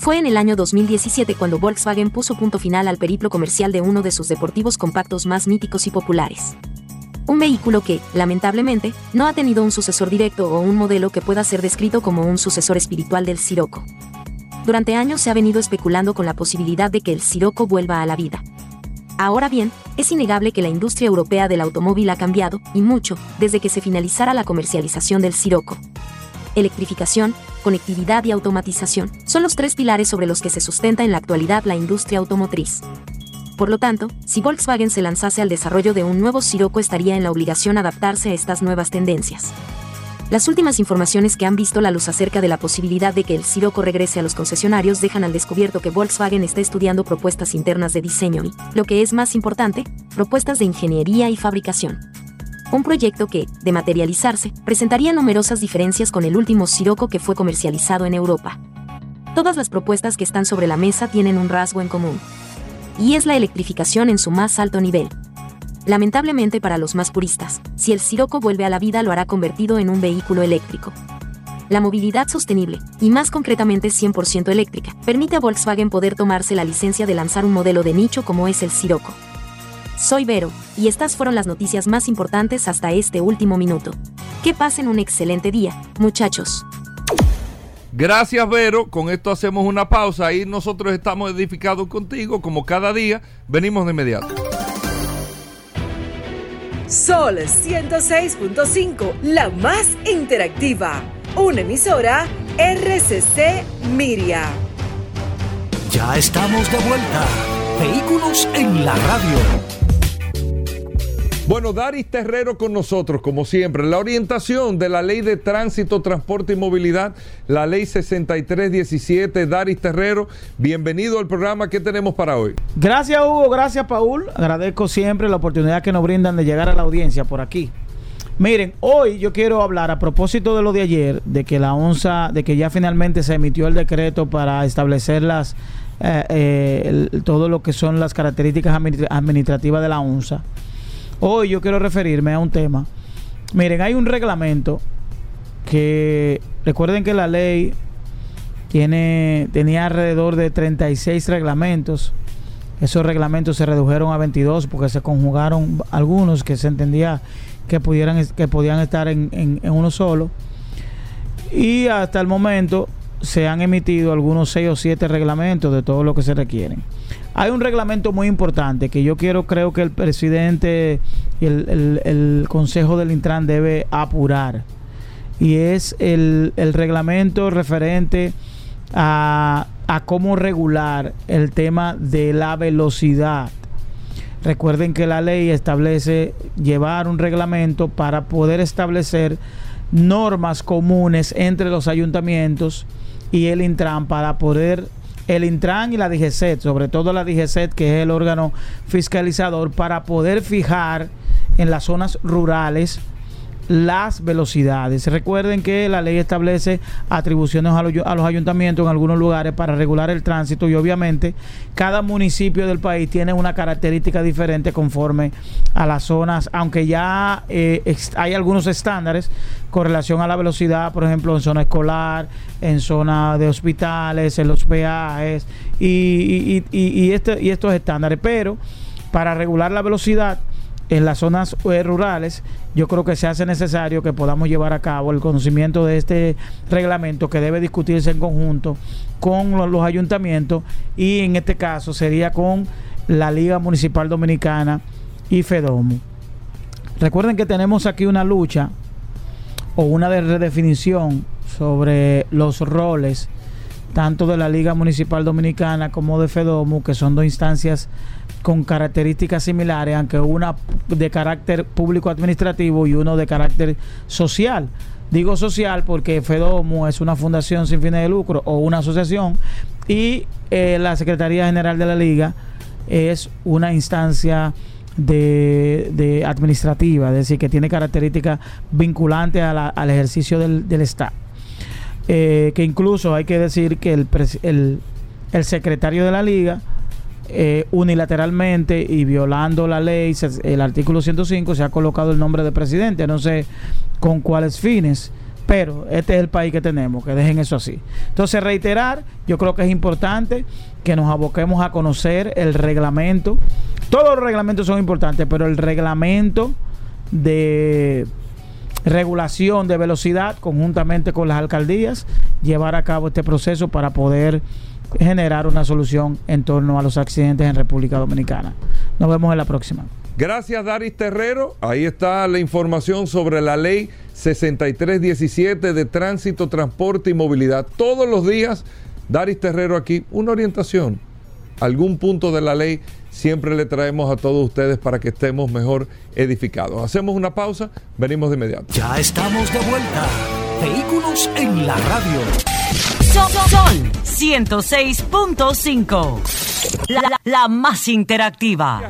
Fue en el año 2017 cuando Volkswagen puso punto final al periplo comercial de uno de sus deportivos compactos más míticos y populares. Un vehículo que, lamentablemente, no ha tenido un sucesor directo o un modelo que pueda ser descrito como un sucesor espiritual del Sirocco. Durante años se ha venido especulando con la posibilidad de que el Sirocco vuelva a la vida. Ahora bien, es innegable que la industria europea del automóvil ha cambiado, y mucho, desde que se finalizara la comercialización del Sirocco. Electrificación, conectividad y automatización son los tres pilares sobre los que se sustenta en la actualidad la industria automotriz. Por lo tanto, si Volkswagen se lanzase al desarrollo de un nuevo Sirocco estaría en la obligación adaptarse a estas nuevas tendencias. Las últimas informaciones que han visto la luz acerca de la posibilidad de que el Sirocco regrese a los concesionarios dejan al descubierto que Volkswagen está estudiando propuestas internas de diseño y, lo que es más importante, propuestas de ingeniería y fabricación. Un proyecto que, de materializarse, presentaría numerosas diferencias con el último Sirocco que fue comercializado en Europa. Todas las propuestas que están sobre la mesa tienen un rasgo en común, y es la electrificación en su más alto nivel. Lamentablemente para los más puristas, si el Sirocco vuelve a la vida lo hará convertido en un vehículo eléctrico. La movilidad sostenible, y más concretamente 100% eléctrica, permite a Volkswagen poder tomarse la licencia de lanzar un modelo de nicho como es el Sirocco. Soy Vero, y estas fueron las noticias más importantes hasta este último minuto. Que pasen un excelente día, muchachos. Gracias, Vero. Con esto hacemos una pausa y nosotros estamos edificados contigo, como cada día. Venimos de inmediato. Sol 106.5, la más interactiva. Una emisora RCC Miria. Ya estamos de vuelta. Vehículos en la radio. Bueno, Daris Terrero con nosotros, como siempre. La orientación de la Ley de Tránsito, Transporte y Movilidad, la Ley 6317. Daris Terrero, bienvenido al programa. ¿Qué tenemos para hoy? Gracias, Hugo. Gracias, Paul. Agradezco siempre la oportunidad que nos brindan de llegar a la audiencia por aquí. Miren, hoy yo quiero hablar a propósito de lo de ayer, de que la ONSA, de que ya finalmente se emitió el decreto para establecer las eh, eh, todo lo que son las características administrativas de la ONSA. Hoy yo quiero referirme a un tema. Miren, hay un reglamento que recuerden que la ley tiene tenía alrededor de 36 reglamentos. Esos reglamentos se redujeron a 22 porque se conjugaron algunos que se entendía que pudieran que podían estar en, en uno solo. Y hasta el momento se han emitido algunos 6 o 7 reglamentos de todo lo que se requieren. Hay un reglamento muy importante que yo quiero, creo que el presidente y el, Consejo del Intran debe apurar. Y es el, reglamento referente a, a cómo regular el tema de la velocidad. Recuerden que la ley establece llevar un reglamento para poder establecer normas comunes entre los ayuntamientos y el Intran para poder el Intran y la DGCET, sobre todo la DGCET, que es el órgano fiscalizador, para poder fijar en las zonas rurales las velocidades. Recuerden que la ley establece atribuciones a los, ayuntamientos en algunos lugares para regular el tránsito y obviamente cada municipio del país tiene una característica diferente conforme a las zonas, aunque ya eh, hay algunos estándares con relación a la velocidad, por ejemplo, en zona escolar, en zona de hospitales, en los peajes y, este, y estos estándares, pero para regular la velocidad en las zonas eh, rurales, yo creo que se hace necesario que podamos llevar a cabo el conocimiento de este reglamento que debe discutirse en conjunto con los, ayuntamientos y en este caso sería con la Liga Municipal Dominicana y FEDOMO. Recuerden que tenemos aquí una lucha o una redefinición sobre los roles tanto de la Liga Municipal Dominicana como de FEDOMO, que son dos instancias con características similares, aunque una de carácter público administrativo y uno de carácter social. Digo social porque FEDOMO es una fundación sin fines de lucro o una asociación y eh, la Secretaría General de la Liga es una instancia de, administrativa, es decir, que tiene características vinculantes al ejercicio del, Estado. Eh, que incluso hay que decir que el, el, secretario de la liga eh, unilateralmente y violando la ley, el artículo 105, se ha colocado el nombre de presidente, no sé con cuáles fines, pero este es el país que tenemos, que dejen eso así. Entonces, reiterar, yo creo que es importante que nos aboquemos a conocer el reglamento. Todos los reglamentos son importantes, pero el reglamento de regulación de velocidad conjuntamente con las alcaldías, llevar a cabo este proceso para poder generar una solución en torno a los accidentes en República Dominicana. Nos vemos en la próxima. Gracias, Daris Terrero. Ahí está la información sobre la ley 6317 de tránsito, transporte y movilidad. Todos los días, Daris Terrero aquí, una orientación, algún punto de la ley, siempre le traemos a todos ustedes para que estemos mejor edificados. Hacemos una pausa, venimos de inmediato. Ya estamos de vuelta. Vehículos en la radio. Son 106.5. La, la, la, más interactiva.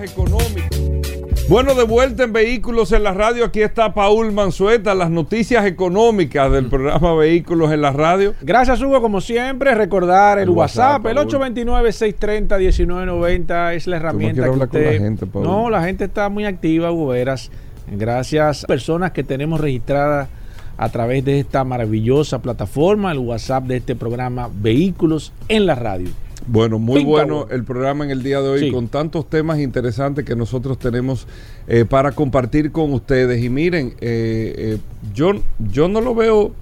Bueno, de vuelta en Vehículos en la Radio, aquí está Paul Manzueta, las noticias económicas del programa Vehículos en la Radio. Gracias Hugo, como siempre, recordar el, WhatsApp, el 829-630-1990 es la herramienta que usted... la gente, No, la gente está muy activa, Hugo Veras. Gracias a personas que tenemos registradas a través de esta maravillosa plataforma, el WhatsApp de este programa Vehículos en la Radio. Bueno, muy bueno el programa en el día de hoy con tantos temas interesantes que nosotros tenemos eh, para compartir con ustedes. Y miren, eh, eh, yo, yo no lo veo...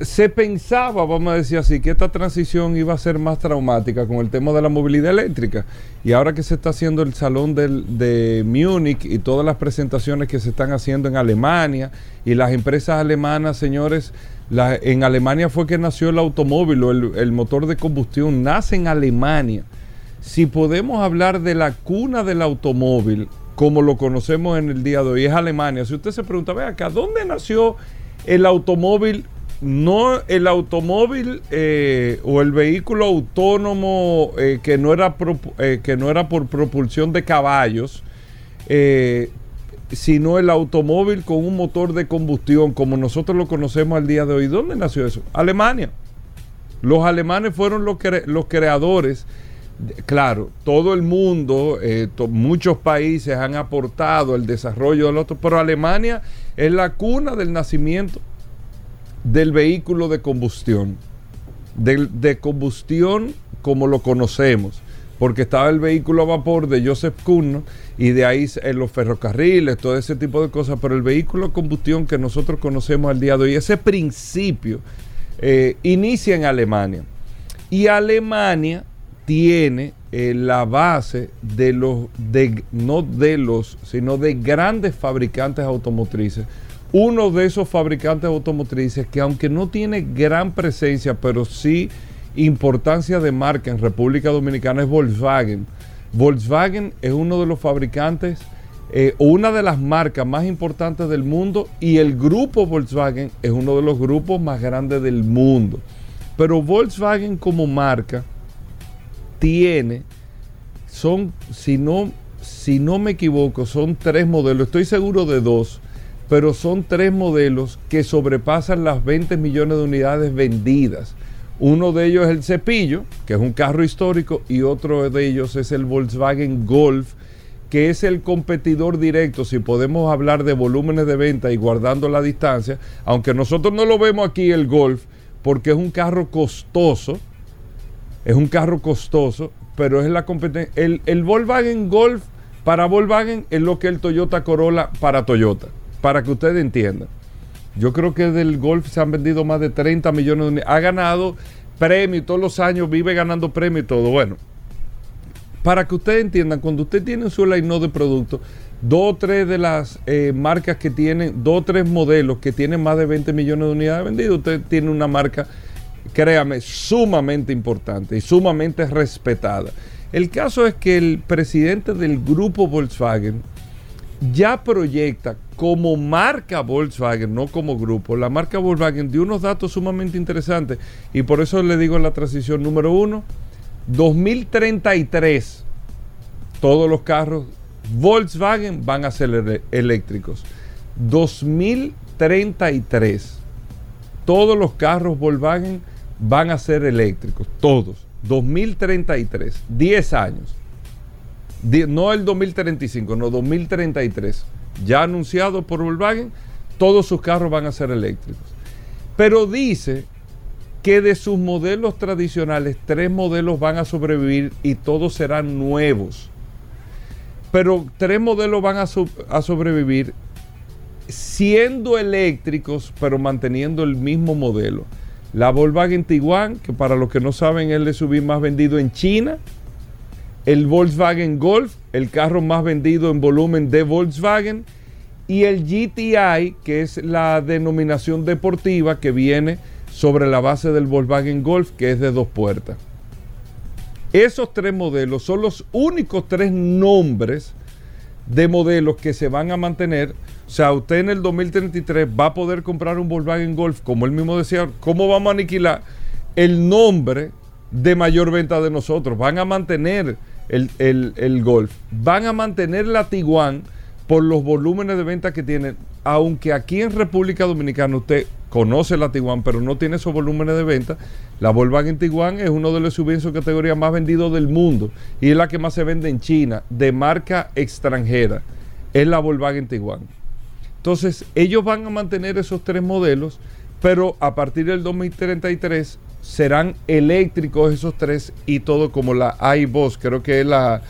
Se pensaba, vamos a decir así, que esta transición iba a ser más traumática con el tema de la movilidad eléctrica. Y ahora que se está haciendo el salón del, de Múnich y todas las presentaciones que se están haciendo en Alemania y las empresas alemanas, señores, en Alemania fue que nació el automóvil o el, motor de combustión. Nace en Alemania. Si podemos hablar de la cuna del automóvil, como lo conocemos en el día de hoy, es Alemania. Si usted se pregunta, ve acá, ¿dónde nació el automóvil? No el automóvil eh, o el vehículo autónomo eh, que, no era eh, que no era por propulsión de caballos, sino el automóvil con un motor de combustión, como nosotros lo conocemos al día de hoy. ¿Dónde nació eso? Alemania. Los alemanes fueron los, los creadores. Claro, todo el mundo, eh, muchos países han aportado el desarrollo del otro, pero Alemania es la cuna del nacimiento del vehículo de combustión, de combustión como lo conocemos porque estaba el vehículo a vapor de Joseph Kuhn y de ahí en los ferrocarriles, todo ese tipo de cosas, pero el vehículo a combustión que nosotros conocemos al día de hoy, ese principio eh, inicia en Alemania. Y Alemania tiene eh, la base de los, no de los, sino de grandes fabricantes automotrices. Uno de esos fabricantes automotrices que aunque no tiene gran presencia, pero sí importancia de marca en República Dominicana es Volkswagen. Volkswagen es uno de los fabricantes eh, una de las marcas más importantes del mundo y el grupo Volkswagen es uno de los grupos más grandes del mundo. Pero Volkswagen como marca tiene, son, si no, si no me equivoco, son tres modelos, estoy seguro de dos, pero son tres modelos que sobrepasan las 20 millones de unidades vendidas. Uno de ellos es el Cepillo, que es un carro histórico, y otro de ellos es el Volkswagen Golf, que es el competidor directo, si podemos hablar de volúmenes de venta y guardando la distancia, aunque nosotros no lo vemos aquí el Golf, porque es un carro costoso, es un carro costoso, pero es la competencia. El, Volkswagen Golf para Volkswagen es lo que el Toyota Corolla para Toyota, para que ustedes entiendan. Yo creo que del golf se han vendido más de 30 millones de unidades. Ha ganado premios todos los años, vive ganando premios y todo. Bueno, para que ustedes entiendan, cuando usted tiene su line de productos, dos o tres de las eh, marcas que tienen, dos o tres modelos que tienen más de 20 millones de unidades vendidas, usted tiene una marca, créame, sumamente importante y sumamente respetada. El caso es que el presidente del grupo Volkswagen ya proyecta como marca Volkswagen, no como grupo, la marca Volkswagen dio unos datos sumamente interesantes y por eso le digo en la transición número uno, 2033, todos los carros Volkswagen van a ser eléctricos. 2033, todos los carros Volkswagen van a ser eléctricos, todos. 2033, 10 años. No el 2035, no 2033. Ya anunciado por Volkswagen, todos sus carros van a ser eléctricos. Pero dice que de sus modelos tradicionales, tres modelos van a sobrevivir y todos serán nuevos. Pero tres modelos van a, sobrevivir siendo eléctricos, pero manteniendo el mismo modelo. La Volkswagen Tiguan, que para los que no saben es el SUV más vendido en China. El Volkswagen Golf, el carro más vendido en volumen de Volkswagen. Y el GTI, que es la denominación deportiva que viene sobre la base del Volkswagen Golf, que es de dos puertas. Esos tres modelos son los únicos tres nombres de modelos que se van a mantener o sea, usted en el 2033 va a poder comprar un Volkswagen Golf, como él mismo decía, ¿cómo vamos a aniquilar el nombre de mayor venta de nosotros? Van a mantener el, Golf, van a mantener la Tiguan por los volúmenes de venta que tienen, aunque aquí en República Dominicana usted conoce la Tiguan, pero no tiene esos volúmenes de venta, la Volkswagen Tiguan es uno de los subs en categoría más vendidos del mundo y es la que más se vende en China, de marca extranjera, es la Volkswagen Tiguan. Entonces, ellos van a mantener esos tres modelos, pero a partir del 2033 serán eléctricos esos tres y todo como la iBoss, creo que es la,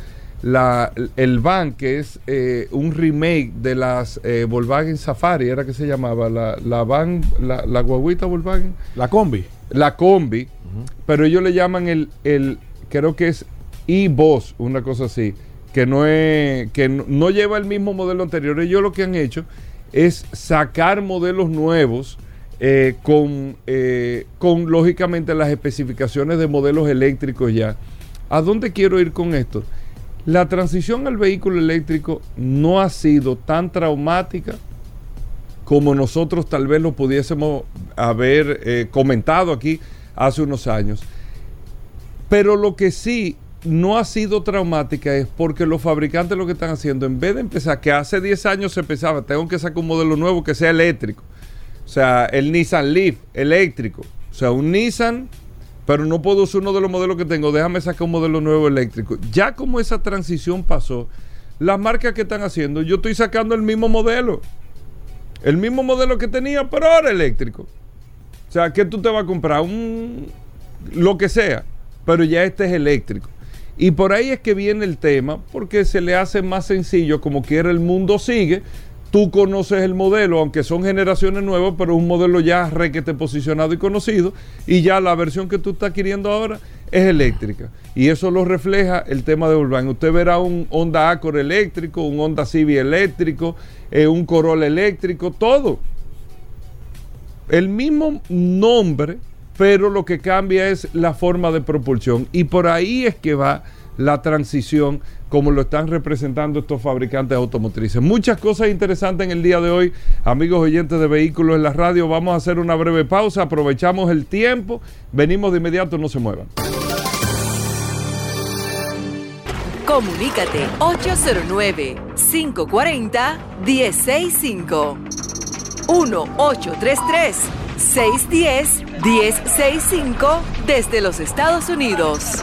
el van, que es eh, un remake de las eh, Volkswagen Safari, era que se llamaba, la, la van, la, la guaguita Volkswagen. La combi. La combi, pero ellos le llaman el, el creo que es iBoss, una cosa así, que no es, que no lleva el mismo modelo anterior. Ellos lo que han hecho es sacar modelos nuevos eh, con, eh, con, lógicamente, las especificaciones de modelos eléctricos ya. ¿A dónde quiero ir con esto? La transición al vehículo eléctrico no ha sido tan traumática como nosotros tal vez lo pudiésemos haber eh, comentado aquí hace unos años. Pero lo que sí no ha sido traumática es porque los fabricantes lo que están haciendo, en vez de empezar, que hace 10 años se pensaba, tengo que sacar un modelo nuevo que sea eléctrico. O sea, el Nissan Leaf eléctrico. O sea, un Nissan, pero no puedo usar uno de los modelos que tengo, déjame sacar un modelo nuevo eléctrico. Ya como esa transición pasó, las marcas que están haciendo, yo estoy sacando el mismo modelo. El mismo modelo que tenía, pero ahora eléctrico. O sea, que tú te vas a comprar un lo que sea, pero ya este es eléctrico. Y por ahí es que viene el tema, porque se le hace más sencillo, como quiera el mundo sigue. Tú conoces el modelo, aunque son generaciones nuevas, pero un modelo ya requete posicionado y conocido. Y ya la versión que tú estás adquiriendo ahora es eléctrica. Y eso lo refleja el tema de Volkswagen. Usted verá un Honda Accord eléctrico, un Honda Civic eléctrico, eh, un Corolla eléctrico, todo. El mismo nombre, pero lo que cambia es la forma de propulsión. Y por ahí es que va la transición como lo están representando estos fabricantes automotrices. Muchas cosas interesantes en el día de hoy, amigos oyentes de vehículos en la radio. Vamos a hacer una breve pausa, aprovechamos el tiempo, venimos de inmediato, no se muevan. Comunícate 809 540 165 1833 610-1065 desde los Estados Unidos.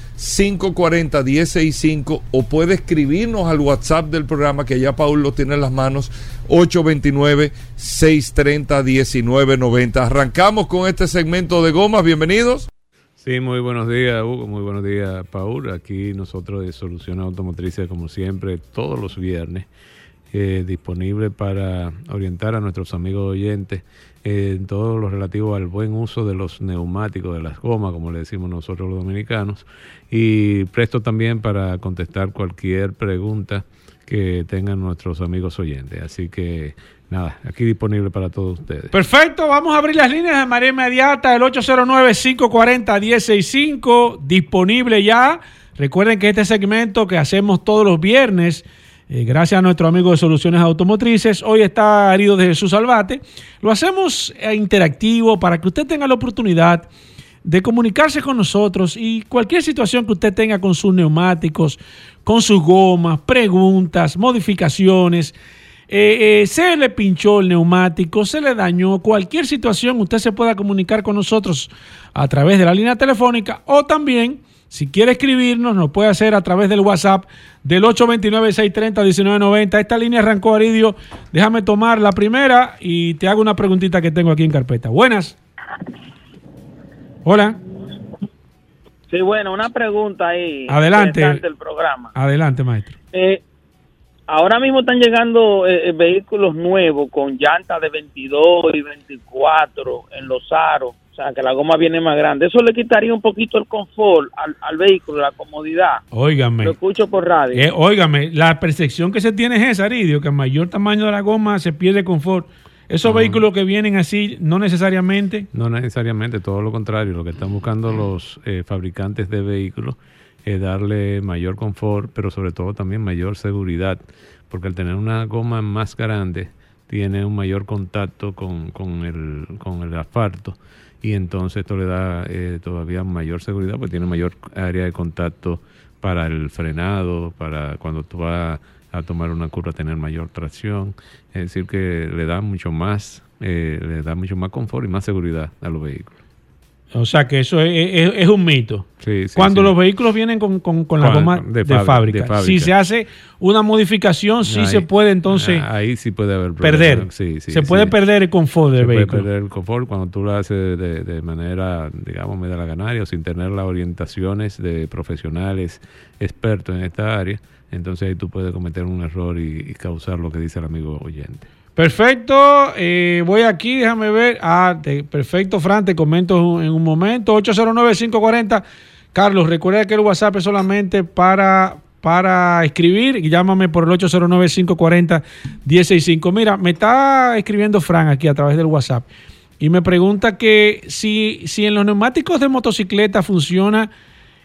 540-1065 o puede escribirnos al WhatsApp del programa que ya Paul lo tiene en las manos 829-630-1990. Arrancamos con este segmento de gomas, bienvenidos. Sí, muy buenos días Hugo, muy buenos días Paul. Aquí nosotros de Soluciones Automotrices como siempre todos los viernes eh, disponible para orientar a nuestros amigos oyentes en todo lo relativo al buen uso de los neumáticos, de las gomas, como le decimos nosotros los dominicanos, y presto también para contestar cualquier pregunta que tengan nuestros amigos oyentes. Así que nada, aquí disponible para todos ustedes. Perfecto, vamos a abrir las líneas de María Inmediata, el 809-540-165, disponible ya. Recuerden que este segmento que hacemos todos los viernes eh, gracias a nuestro amigo de Soluciones Automotrices. Hoy está Arido de Jesús Salvate. Lo hacemos eh, interactivo para que usted tenga la oportunidad de comunicarse con nosotros y cualquier situación que usted tenga con sus neumáticos, con sus gomas, preguntas, modificaciones. Eh, se le pinchó el neumático, se le dañó, cualquier situación, usted se pueda comunicar con nosotros a través de la línea telefónica o también si quiere escribirnos, nos puede hacer a través del WhatsApp del 829-630-1990. Esta línea arrancó, Aridio. Déjame tomar la primera y te hago una preguntita que tengo aquí en carpeta. Buenas. Hola. Sí, bueno, una pregunta ahí. Adelante. El programa. Adelante, maestro. Eh, ahora mismo están llegando eh, eh, vehículos nuevos con llantas de 22 y 24 en los aros sea, que la goma viene más grande. Eso le quitaría un poquito el confort al, vehículo, la comodidad. Óigame. Lo escucho por radio. Eh, óigame, la percepción que se tiene es esa, Aridio, que a mayor tamaño de la goma se pierde confort. Esos vehículos que vienen así, no necesariamente. No necesariamente, todo lo contrario. Lo que están buscando los eh, fabricantes de vehículos es darle mayor confort, pero sobre todo también mayor seguridad. Porque al tener una goma más grande, tiene un mayor contacto con, con, el, con el asfalto y entonces esto le da eh, todavía mayor seguridad porque tiene mayor área de contacto para el frenado, para cuando tú vas a tomar una curva tener mayor tracción, es decir que le da mucho más, eh, le da mucho más confort y más seguridad a los vehículos. O sea que eso es, un mito. Cuando los vehículos vienen con, la goma de, fábrica, si se hace una modificación, sí se puede entonces. Ah, ahí sí puede haber perder. se puede perder el confort del vehículo. Puede perder el confort cuando tú lo haces de, manera, digamos, media la ganaria o sin tener las orientaciones de profesionales expertos en esta área. Entonces ahí tú puedes cometer un error y causar lo que dice el amigo oyente. Perfecto, eh, voy aquí, déjame ver. Ah, perfecto, Fran, te comento en un momento. 809-540. Carlos, recuerda que el WhatsApp es solamente para, para escribir. Llámame por el 809-540-165. Mira, me está escribiendo Fran aquí a través del WhatsApp y me pregunta que si, si en los neumáticos de motocicleta funciona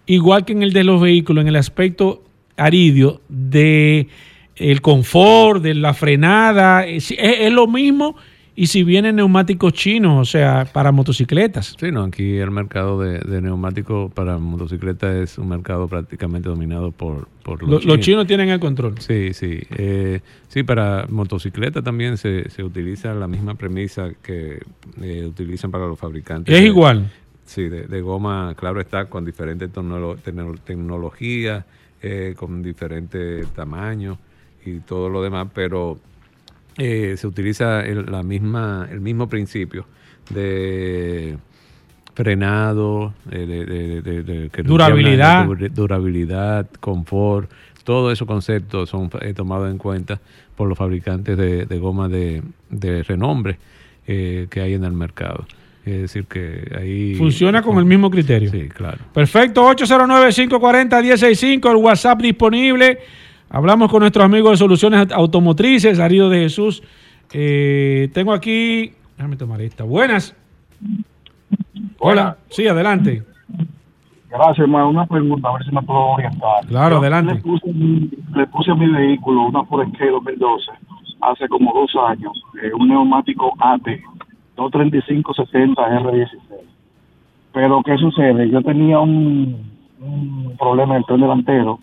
igual que en el de los vehículos, en el aspecto aridio de el confort, de la frenada, es, lo mismo y si vienen neumáticos chinos, o sea, para motocicletas. Sí, no, aquí el mercado de, neumáticos para motocicletas es un mercado prácticamente dominado por, por los, chinos. Los chinos tienen el control. Sí, sí. Eh, sí, para motocicleta también se, se, utiliza la misma premisa que eh, utilizan para los fabricantes. Es igual. Sí, de, goma, claro está, con diferentes tecnologías, eh, con diferentes tamaños y todo lo demás, pero eh, se utiliza el, la misma, el mismo principio de frenado, de, durabilidad. durabilidad, confort, todos esos conceptos son eh, tomados en cuenta por los fabricantes de, goma de, renombre eh, que hay en el mercado. Es decir, que ahí... Funciona con el mismo criterio. Sí, claro. Perfecto, 809-540-165, el WhatsApp disponible. Hablamos con nuestros amigos de Soluciones Automotrices, Arido de Jesús. Eh, tengo aquí, déjame tomar esta. Buenas. Hola. Sí, adelante. Gracias, hermano. Una pregunta, a ver si me puedo orientar. Claro, adelante. Le puse, a mi vehículo una Ford 2012 hace como dos años, eh, un neumático AT 23570 R16. Pero, ¿qué sucede? Yo tenía un, un problema en el tren delantero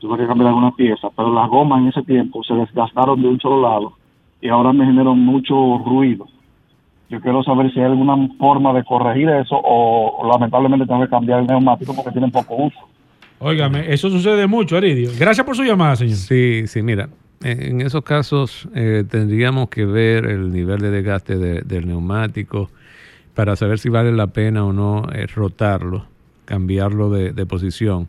tuve que cambiar alguna pieza, pero las gomas en ese tiempo se desgastaron de un solo lado y ahora me generan mucho ruido. Yo quiero saber si hay alguna forma de corregir eso o, lamentablemente tengo que cambiar el neumático porque tienen poco uso. Óigame, eso sucede mucho, Aridio. Gracias por su llamada, señor. Sí, sí, mira. En esos casos eh, tendríamos que ver el nivel de desgaste del neumático para saber si vale la pena o no eh, rotarlo, cambiarlo de, posición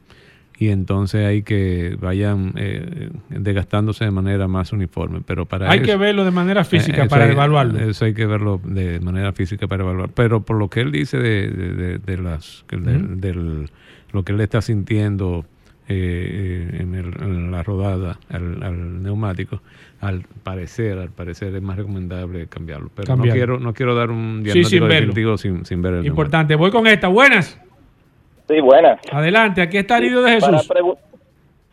y entonces hay que vayan eh, desgastándose de manera más uniforme. Pero para hay que verlo de manera física para evaluarlo. Eso hay que verlo de manera física para evaluar. Pero por lo que él dice de, las del, lo que él está sintiendo eh, en, la rodada al, neumático, al parecer, al parecer es más recomendable cambiarlo. Pero no quiero, no quiero dar un diagnóstico definitivo sin, sin, ver el Importante. Voy con esta. Buenas. Sí, buenas. Adelante, aquí está Aridio de Jesús.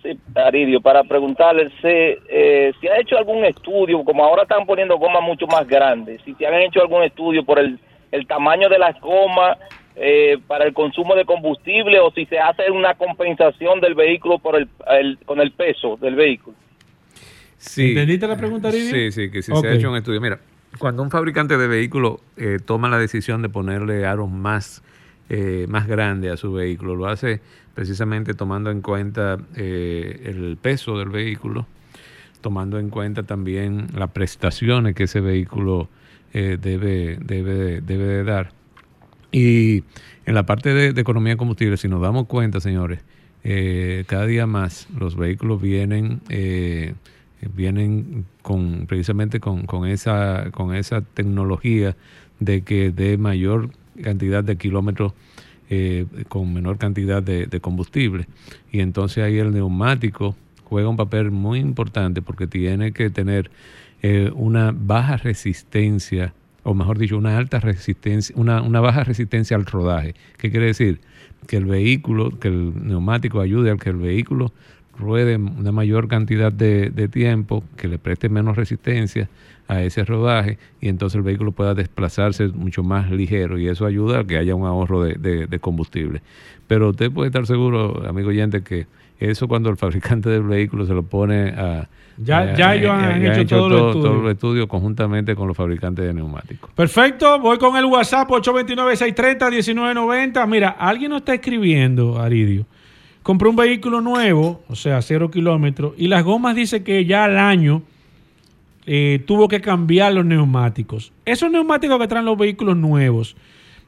sí, Aridio, para preguntarle eh, si ha hecho algún estudio, como ahora están poniendo gomas mucho más grandes, si te han hecho algún estudio por el, el tamaño de las gomas eh, para el consumo de combustible o si se hace una compensación del vehículo por el, con el peso del vehículo. Sí. ¿Entendiste la pregunta, Sí, sí, que si se ha hecho un estudio. Mira, cuando un fabricante de vehículo eh, toma la decisión de ponerle aros más, eh, más grandes a su vehículo, lo hace precisamente tomando en cuenta el peso del vehículo, tomando en cuenta también las prestaciones que ese vehículo debe, debe, debe de dar. Y en la parte de, economía de combustible, si nos damos cuenta, señores, eh, cada día más los vehículos vienen eh, vienen con precisamente con, esa con esa tecnología de que de mayor cantidad de kilómetros eh, con menor cantidad de, combustible y entonces ahí el neumático juega un papel muy importante porque tiene que tener una baja resistencia o mejor dicho, una alta resistencia, una, una baja resistencia al rodaje. ¿Qué quiere decir? Que el vehículo, que el neumático ayude a que el vehículo ruede una mayor cantidad de, tiempo, que le preste menos resistencia a ese rodaje y entonces el vehículo pueda desplazarse mucho más ligero y eso ayuda a que haya un ahorro de, de combustible. Pero usted puede estar seguro, amigo oyente, que eso cuando el fabricante del vehículo se lo pone a, ya, ya ellos han, hecho, todos los estudios. conjuntamente con los fabricantes de neumáticos. Perfecto, voy con el WhatsApp 829-630-1990. Mira, alguien nos está escribiendo, Aridio. Compró un vehículo nuevo, o sea, cero kilómetros, y las gomas dice que ya al año eh, tuvo que cambiar los neumáticos. Esos neumáticos que traen los vehículos nuevos,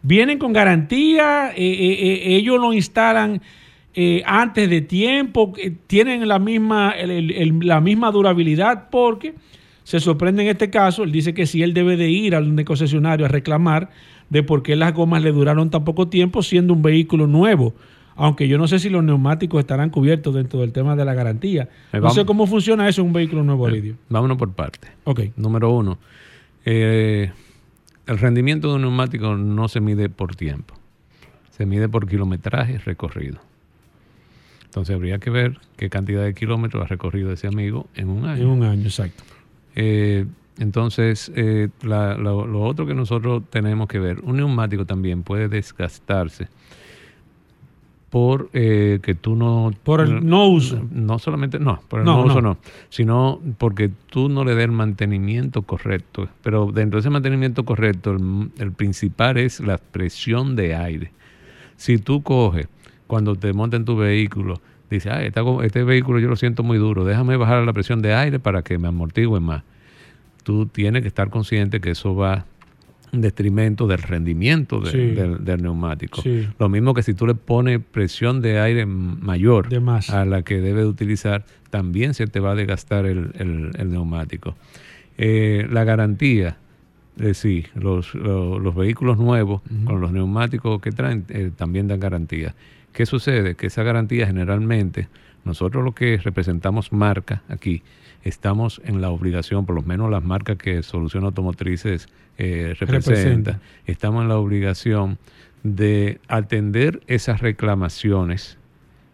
¿vienen con garantía? Eh, eh, ¿Ellos lo instalan eh, antes de tiempo, tienen la misma, la misma durabilidad porque se sorprende en este caso, él dice que si él debe de ir al concesionario a reclamar de por qué las gomas le duraron tan poco tiempo siendo un vehículo nuevo. Aunque yo no sé si los neumáticos estarán cubiertos dentro del tema de la garantía. Eh, no sé cómo funciona eso en un vehículo nuevo, eh, Lidio. Vámonos por parte. Ok. Número uno. el rendimiento de un neumático no se mide por tiempo. Se mide por kilometraje recorrido. Entonces habría que ver qué cantidad de kilómetros ha recorrido ese amigo en un año. En un año, exacto. Eh, entonces, eh, lo, otro que nosotros tenemos que ver, un neumático también puede desgastarse por eh, que tú no... Por el no uso. No solamente, no, por el no, uso no, sino porque tú no le des el mantenimiento correcto. Pero dentro de ese mantenimiento correcto, el, el principal es la presión de aire. Si tú coges cuando te monta en tu vehículo, dice, ah, este vehículo yo lo siento muy duro, déjame bajar la presión de aire para que me amortigue más. Tú tienes que estar consciente que eso va detrimento del rendimiento del, neumático. Lo mismo que si tú le pones presión de aire mayor a la que debe utilizar, también se te va a desgastar el, neumático. Eh, la garantía, eh, sí, los, vehículos nuevos con los neumáticos que traen eh, también dan garantía. ¿Qué sucede? Que esa garantía generalmente, nosotros lo que representamos marca aquí, estamos en la obligación, por lo menos las marcas que Solución Automotrices eh, representa, estamos en la obligación de atender esas reclamaciones,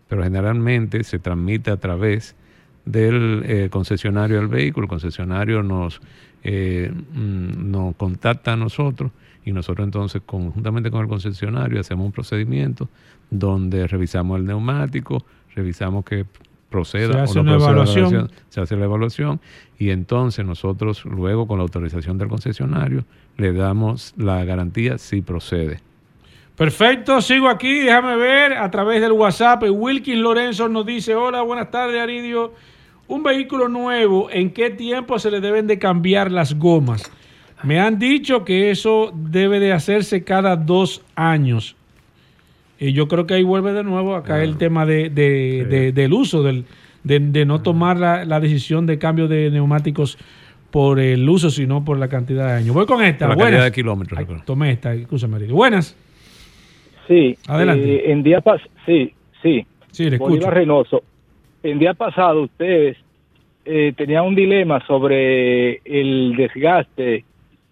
pero generalmente se transmite a través del eh, concesionario del vehículo. El concesionario nos, eh, mm, nos contacta a nosotros y nosotros entonces conjuntamente con el concesionario hacemos un procedimiento donde revisamos el neumático, revisamos que proceda se hace o no una evaluación. se hace la evaluación y entonces nosotros luego con la autorización del concesionario le damos la garantía si procede. Perfecto, sigo aquí, déjame ver a través del WhatsApp. Wilkins Lorenzo nos dice, hola, buenas tardes Aridio. Un vehículo nuevo, ¿en qué tiempo se le deben de cambiar las gomas? Me han dicho que eso debe de hacerse cada dos años. Y yo creo que ahí vuelve de nuevo acá el tema de, del uso, del, de, no tomar la, decisión de cambio de neumáticos por el uso, sino por la cantidad de años. Voy con esta. la cantidad de kilómetros. tomé esta, escúchame. Buenas. Sí. Adelante. Eh, en día pas sí, sí. Sí, le escucho. Reynoso. En día pasado ustedes eh, tenían un dilema sobre el desgaste.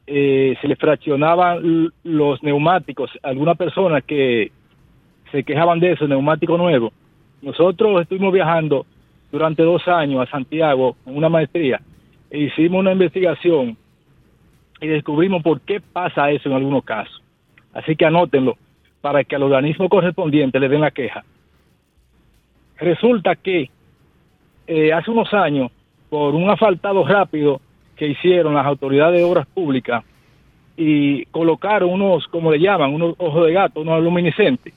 Eh, se les fraccionaban los neumáticos. Algunas personas que se quejaban de eso, neumático nuevo. Nosotros estuvimos viajando durante dos años a Santiago con una maestría e hicimos una investigación y descubrimos por qué pasa eso en algunos casos. Así que anótenlo para que al organismo correspondiente le den la queja. Resulta que eh, hace unos años, por un asfaltado rápido que hicieron las autoridades de obras públicas, y colocaron unos, como le llaman, unos ojos de gato, unos luminiscentes,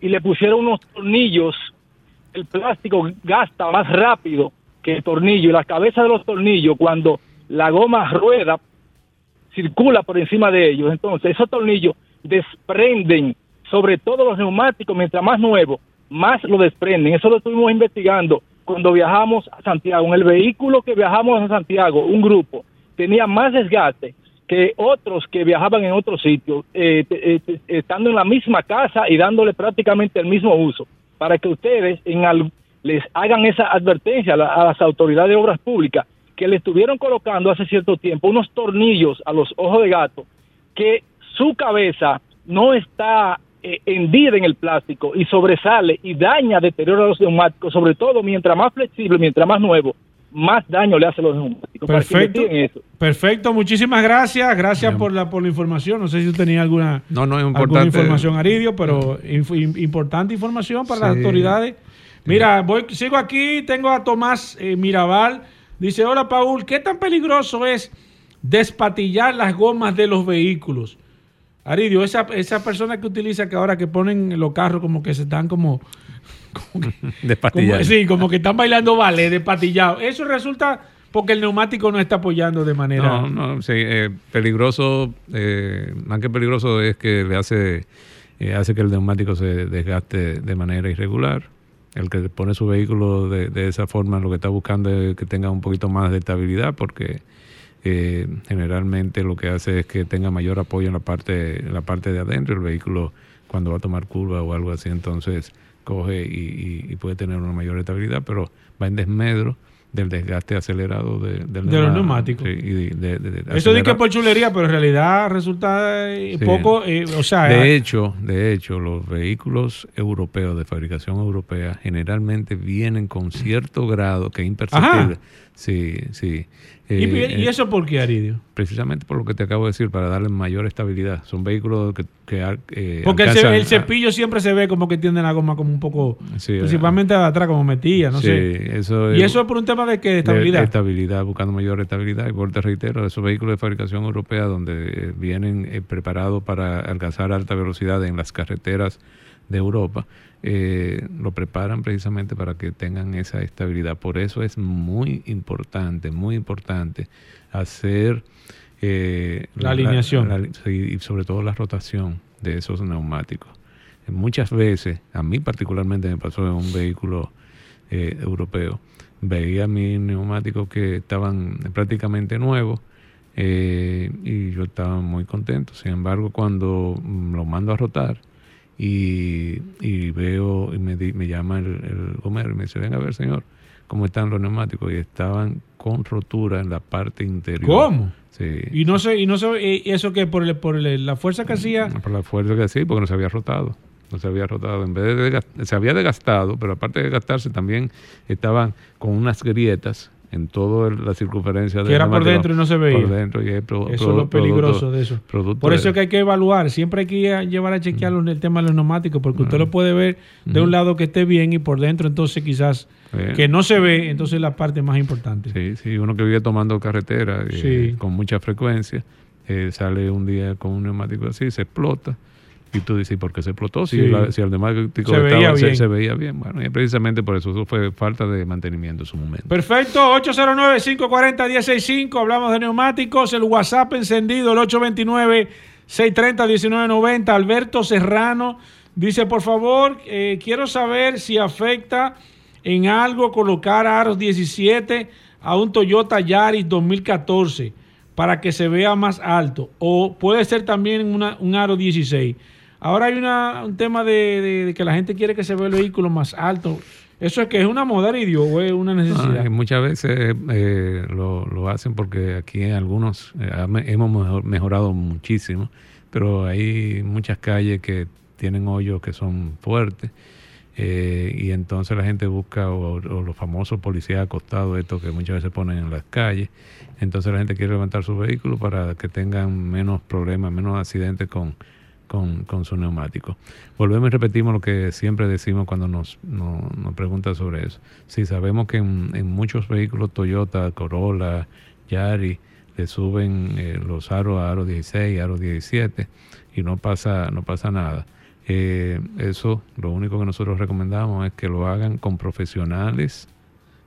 y le pusieron unos tornillos, el plástico gasta más rápido que el tornillo, y la cabeza de los tornillos, cuando la goma rueda, circula por encima de ellos, entonces esos tornillos desprenden sobre todo los neumáticos, mientras más nuevos, más lo desprenden. Eso lo estuvimos investigando cuando viajamos a Santiago. En el vehículo que viajamos a Santiago, un grupo tenía más desgaste que otros que viajaban en otros sitios, eh, eh, estando en la misma casa y dándole prácticamente el mismo uso, para que ustedes en les hagan esa advertencia a, a las autoridades de obras públicas que le estuvieron colocando hace cierto tiempo unos tornillos a los ojos de gato que su cabeza no está eh, hendida en el plástico y sobresale y daña, deteriora los neumáticos, sobre todo mientras más flexible, mientras más nuevo, más daño le hace a los neumáticos. Perfecto. Perfecto, muchísimas gracias. Gracias por la, por la información. No sé si usted tenía alguna, no, no, alguna información, Aridio, pero importante información para las autoridades. Mira, voy, sigo aquí, tengo a Tomás eh, Mirabal. Dice, hola Paul, ¿qué tan peligroso es despatillar las gomas de los vehículos? Aridio, esa, esa persona que utiliza que ahora que ponen los carros como que se están como... como sí, como que están bailando ballet, despatillados. Eso resulta porque el neumático no está apoyando de manera... No, no, sí, eh, peligroso, eh, más que peligroso es que le hace, eh, hace que el neumático se desgaste de manera irregular. El que pone su vehículo de, de esa forma lo que está buscando es que tenga un poquito más de estabilidad porque eh, generalmente lo que hace es que tenga mayor apoyo en la parte, en la parte de adentro, el vehículo cuando va a tomar curva o algo así, entonces coge y, puede tener una mayor estabilidad, pero va en desmedro del desgaste acelerado de, de los neumáticos. Eso dice que por chulería, pero en realidad resulta eh, poco, eh, o sea... De hecho, de hecho, los vehículos europeos de fabricación europea generalmente vienen con cierto grado que es imperceptible. Sí, sí. ¿Y, eh, eso por qué, Aridio? Precisamente por lo que te acabo de decir, para darle mayor estabilidad. Son vehículos que... que eh, Porque el, cepillo siempre se ve como que tiene la goma como un poco... principalmente de atrás, como metía, no sé. Eso y eso es por un tema de que estabilidad. De estabilidad, buscando mayor estabilidad. Y por te reitero, esos vehículos de fabricación europea donde eh, vienen preparados para alcanzar alta velocidad en las carreteras de Europa, eh, lo preparan precisamente para que tengan esa estabilidad. Por eso es muy importante, muy importante hacer eh, la, alineación y sobre todo la rotación de esos neumáticos. Muchas veces, a mí particularmente me pasó en un vehículo eh, europeo, veía mis neumáticos que estaban prácticamente nuevos y yo estaba muy contento. Sin embargo, cuando lo mando a rotar, y, y veo, y me, me llama el, el gomero y me dice, venga a ver señor, cómo están los neumáticos y estaban con rotura en la parte interior. ¿Cómo? Sí. Y no sé, y no sé, y eso que por, el, por la fuerza que hacía. Por la fuerza que hacía, porque no se había rotado. No se había rotado. En vez de, se había desgastado, pero aparte de gastarse también estaban con unas grietas en toda la circunferencia de que era por dentro y no se veía. Por dentro y eso es lo peligroso de eso. Por eso es que hay que evaluar, siempre hay que llevar a chequear mm. el tema de los neumáticos, porque usted lo mm. puede ver de un mm. lado que esté bien y por dentro entonces quizás que no se ve, entonces es la parte más importante. Sí, sí, uno que vive tomando carretera eh, con mucha frecuencia, eh, sale un día con un neumático así, se explota Y tú dices, ¿por qué se explotó? Si, Sí. la- si el neumático Se estaba- veía se, veía bien. Bueno, y precisamente por eso, eso fue falta de mantenimiento en su momento. Perfecto, 809-540-165, hablamos de neumáticos, el WhatsApp encendido, el 829-630-1990, Alberto Serrano dice, por favor, eh, quiero saber si afecta en algo colocar aros 17 a un Toyota Yaris 2014 para que se vea más alto, o puede ser también una- un aro 16. Ahora hay una, un tema de, de- que la gente quiere que se vea el vehículo más alto. ¿Eso es que es una moda, Aridio, o es una necesidad? Muchas veces eh, lo, lo hacen porque aquí en algunos eh, hemos mejor- mejorado muchísimo, pero hay muchas calles que tienen hoyos que son fuertes eh, y entonces la gente busca o los famosos policías acostados, estos que muchas veces ponen en las calles, entonces la gente quiere levantar su vehículo para que tengan menos problemas, menos accidentes con, con, con su neumático. Volvemos y repetimos lo que siempre decimos cuando nos, no- nos preguntan sobre eso. Sí, sabemos que en, muchos vehículos Toyota, Corolla, Yari, le suben eh, los aros a aro 16, aro 17 y no pasa, no pasa nada. Eh, eso, lo único que nosotros recomendamos es que lo hagan con profesionales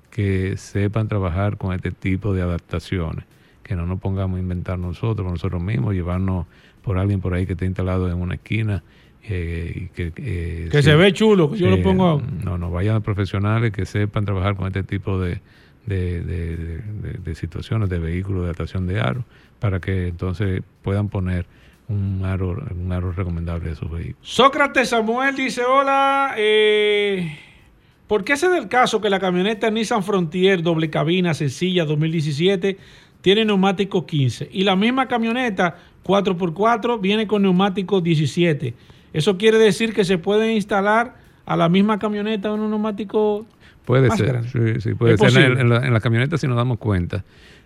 que sepan trabajar con este tipo de adaptaciones, que no nos pongamos a inventar nosotros, nosotros mismos, llevarnos por alguien por ahí que esté instalado en una esquina. eh, que eh, Que se ve chulo, que yo lo pongo- No, no, vayan a profesionales que sepan trabajar con este tipo de, de, de- de- de- de situaciones, de vehículos de adaptación de aro, para que entonces puedan poner un aro, un aro recomendable de sus vehículos. Sócrates Samuel dice, hola, eh, ¿por qué se da el caso que la camioneta Nissan Frontier doble cabina sencilla 2017 tiene neumático 15 y la misma camioneta 4x4 viene con neumático 17? Eso quiere decir que se puede instalar a la misma camioneta un neumático Puede más ser, grande. sí, sí, puede ser. En, la, en la camioneta, si nos damos cuenta,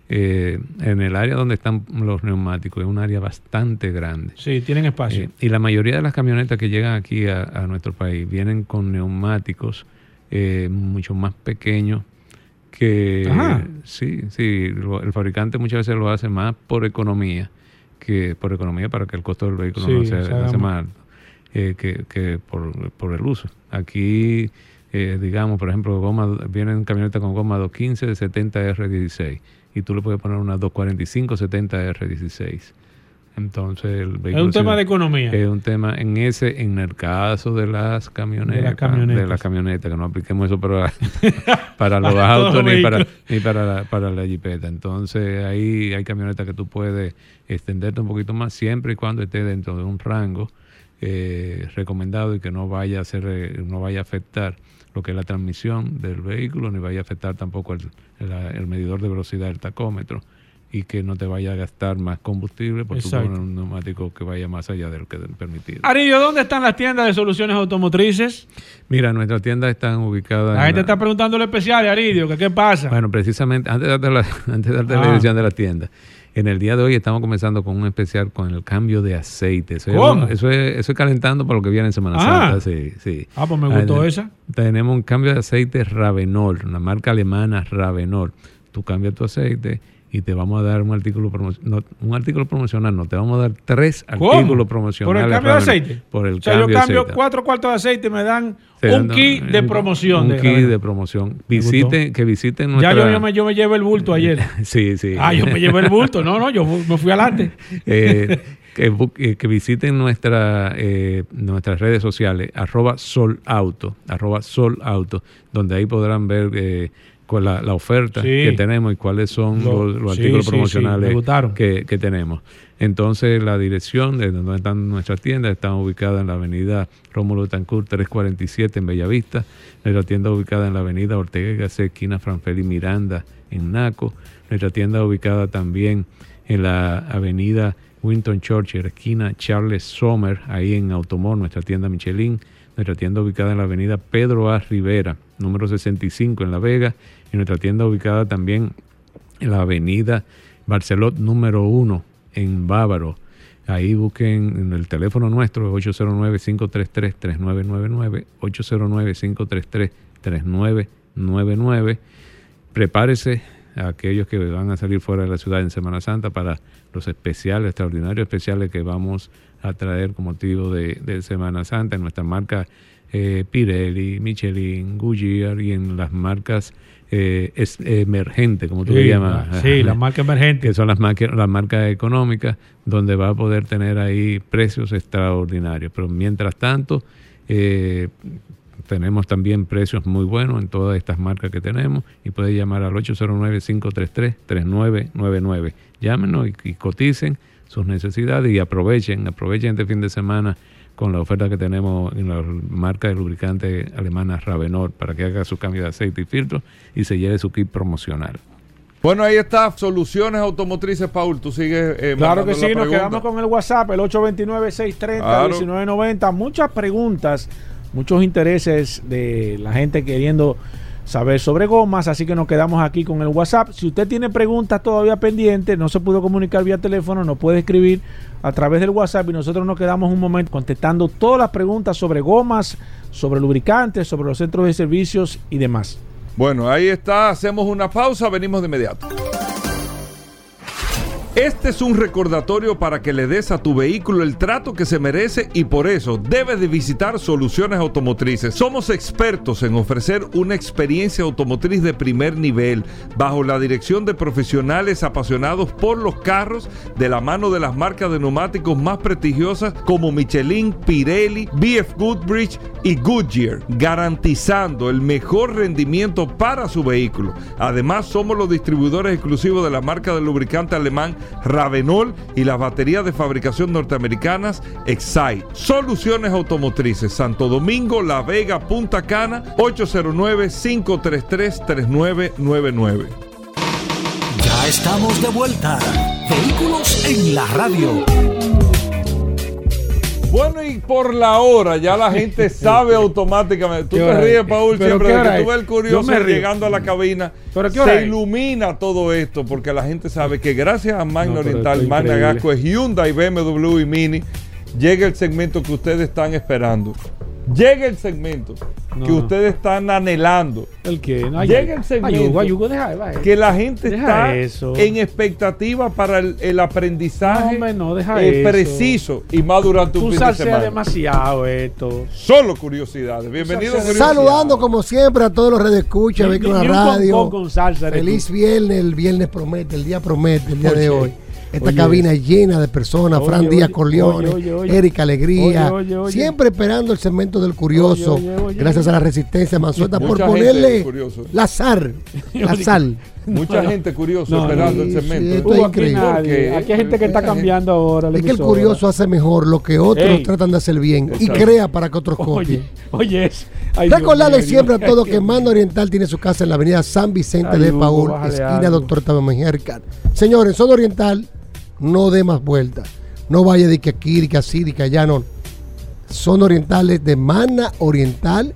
eh, en el área donde están los neumáticos es un área bastante grande. Sí, tienen espacio. Eh, y la mayoría de las camionetas que llegan aquí a, a nuestro país vienen con neumáticos eh, mucho más pequeños que... Ajá. Sí, sí, lo- el fabricante muchas veces lo hace más por economía, que por economía para que el costo del vehículo Sí, no sea, no sea más alto eh, que, que por, por el uso. Aquí, eh, digamos, por ejemplo, goma, vienen camionetas con goma 215 de 70R16 y tú le puedes poner una 245 70R16. Entonces el vehículo un tema de economía. Es un tema en ese, en el caso de las camionetas, de camionetas. las camionetas, que no apliquemos eso para, para los Para autos ni para, ni para la, para la jipeta. Entonces ahí hay camionetas que tú puedes extenderte un poquito más siempre y cuando esté dentro de un rango eh, recomendado y que no vaya a ser, eh, no vaya a afectar lo que es la transmisión del vehículo, ni vaya a afectar tampoco el, el- el medidor de velocidad del tacómetro y que no te vaya a gastar más combustible por tu Exacto. poner un neumático que vaya más allá de lo que es permitido. Aridio, ¿dónde están las tiendas de soluciones automotrices? Mira, nuestras tiendas están ubicadas La en gente la- está preguntando lo especial, Aridio, que qué pasa. Bueno, precisamente, antes de darte la, antes de darte la Ah. dirección de la tienda, en el día de hoy estamos comenzando con un especial con el cambio de aceite. Eso, es- ¿Cómo? eso, es, eso es calentando para lo que viene en Semana Ah. Santa. Sí, sí. Ah, pues me gustó Ah, esa. Tenemos un cambio de aceite Ravenol, una marca alemana Ravenol. Tú cambias tu aceite y te vamos a dar un artículo promocional. un artículo promocional, no, te vamos a dar tres ¿Cómo? artículos ¿Por promocionales. el cambio de aceite? Por el o sea, yo cambio de cambio aceite. cuatro cuartos de aceite y me dan un kit de promoción. Un kit de promoción. Visiten, que visiten Ya nuestra... yo, yo me, yo me llevé el bulto ayer. Sí, sí. Ah, yo me llevé el bulto. No, no, yo me fui adelante. Eh, que, eh, que visiten nuestra, eh, nuestras redes sociales, arroba solauto, arroba solauto, donde ahí podrán ver eh, cuál la, la oferta Sí. que tenemos y cuáles son Lo- los, los sí, artículos sí, promocionales que, que tenemos. Entonces, la dirección de donde están nuestras tiendas está ubicada en la avenida Rómulo Tancur 347 en Bellavista. Nuestra tienda ubicada en la avenida Ortega y Gasset, esquina Franfeli Miranda en Naco. Nuestra tienda ubicada también en la avenida Winton Churchill, esquina Charles Sommer, ahí en Automor, nuestra tienda Michelin. Nuestra tienda ubicada en la avenida Pedro A. Rivera, número 65 en La Vega. Y nuestra tienda ubicada también en la avenida Barcelot número 1 en Bávaro. Ahí busquen en el teléfono nuestro 809-533-3999, 809-533-3999. Prepárese a aquellos que van a salir fuera de la ciudad en Semana Santa para los especiales, extraordinarios especiales que vamos a traer con motivo de, de Semana Santa en nuestra marca eh, Pirelli, Michelin, Goodyear y en las marcas eh, es, emergentes, como tú sí, le llamas. Sí, las marcas emergentes. Que son las, marcas, las marcas económicas, donde va a poder tener ahí precios extraordinarios. Pero mientras tanto, eh, tenemos también precios muy buenos en todas estas marcas que tenemos y puede llamar al 809-533-3999. Llámenos y, y coticen sus necesidades y aprovechen, aprovechen este fin de semana con la oferta que tenemos en la marca de lubricante alemana Ravenor para que haga su cambio de aceite y filtro y se lleve su kit promocional. Bueno, ahí está, soluciones automotrices, Paul. Tú sigues. Eh, claro que sí, la nos pregunta. quedamos con el WhatsApp, el 829-630-1990. Muchas preguntas, muchos intereses de la gente queriendo saber sobre gomas, así que nos quedamos aquí con el WhatsApp. Si usted tiene preguntas todavía pendientes, no se pudo comunicar vía teléfono, nos puede escribir a través del WhatsApp y nosotros nos quedamos un momento contestando todas las preguntas sobre gomas, sobre lubricantes, sobre los centros de servicios y demás. Bueno, ahí está, hacemos una pausa, venimos de inmediato. Este es un recordatorio para que le des a tu vehículo el trato que se merece y por eso debes de visitar Soluciones Automotrices. Somos expertos en ofrecer una experiencia automotriz de primer nivel bajo la dirección de profesionales apasionados por los carros de la mano de las marcas de neumáticos más prestigiosas como Michelin, Pirelli, BF Goodrich y Goodyear, garantizando el mejor rendimiento para su vehículo. Además, somos los distribuidores exclusivos de la marca de lubricante alemán Ravenol y las baterías de fabricación norteamericanas Excite. Soluciones automotrices Santo Domingo, La Vega, Punta Cana, 809-533-3999. Ya estamos de vuelta. Vehículos en la radio. Bueno, y por la hora ya la gente sabe automáticamente. Tú ¿Qué te ríes, es? Paul, ¿Pero siempre de que tú ves el curioso llegando a la cabina. ¿Pero qué hora se es? ilumina todo esto porque la gente sabe que gracias a Magna No, Oriental, Magna. Gasco, Hyundai, BMW y Mini, llega el segmento que ustedes están esperando. Llega el segmento No. que ustedes están anhelando. ¿El qué? No, ay, el segmento ay, Hugo, ay, Hugo, deja, va, eh. que la gente Deja está eso. en expectativa para el, el aprendizaje No, hombre, no, deja eh, eso. preciso y más durante un Tú fin de semana. demasiado esto. Solo curiosidades. Bienvenidos. Saludando como siempre a todos los redes escucha, Ni- vehículos ni a un radio. concón con salsa Feliz tú. viernes, el viernes promete, el día promete, el día de hoy. Esta oye. cabina es llena de personas, Oye, Fran Díaz Corleone. Erika Alegría, Oye, oye, oye. siempre esperando el segmento del curioso, Oye, oye, oye. gracias a la resistencia Mansueta por ponerle la sal, la sal. Mucha gente curiosa No, esperando sí, el segmento. sí, es aquí increíble. nadie. Aquí hay gente que está cambiando ahora. Es que el curioso hace mejor lo que otros Ey. tratan de hacer bien y crea para que otros copien. Oye, oye, Dios Recordarle siempre a Dios todos mío. que Mando Oriental tiene su casa en la avenida San Vicente Ay, de Paul, esquina. Doctor Tabamejercar. Señores, Zona Oriental, no dé más vueltas. No vaya de que aquí, de que así, de que allá, no. Zona Oriental es de Mana Oriental,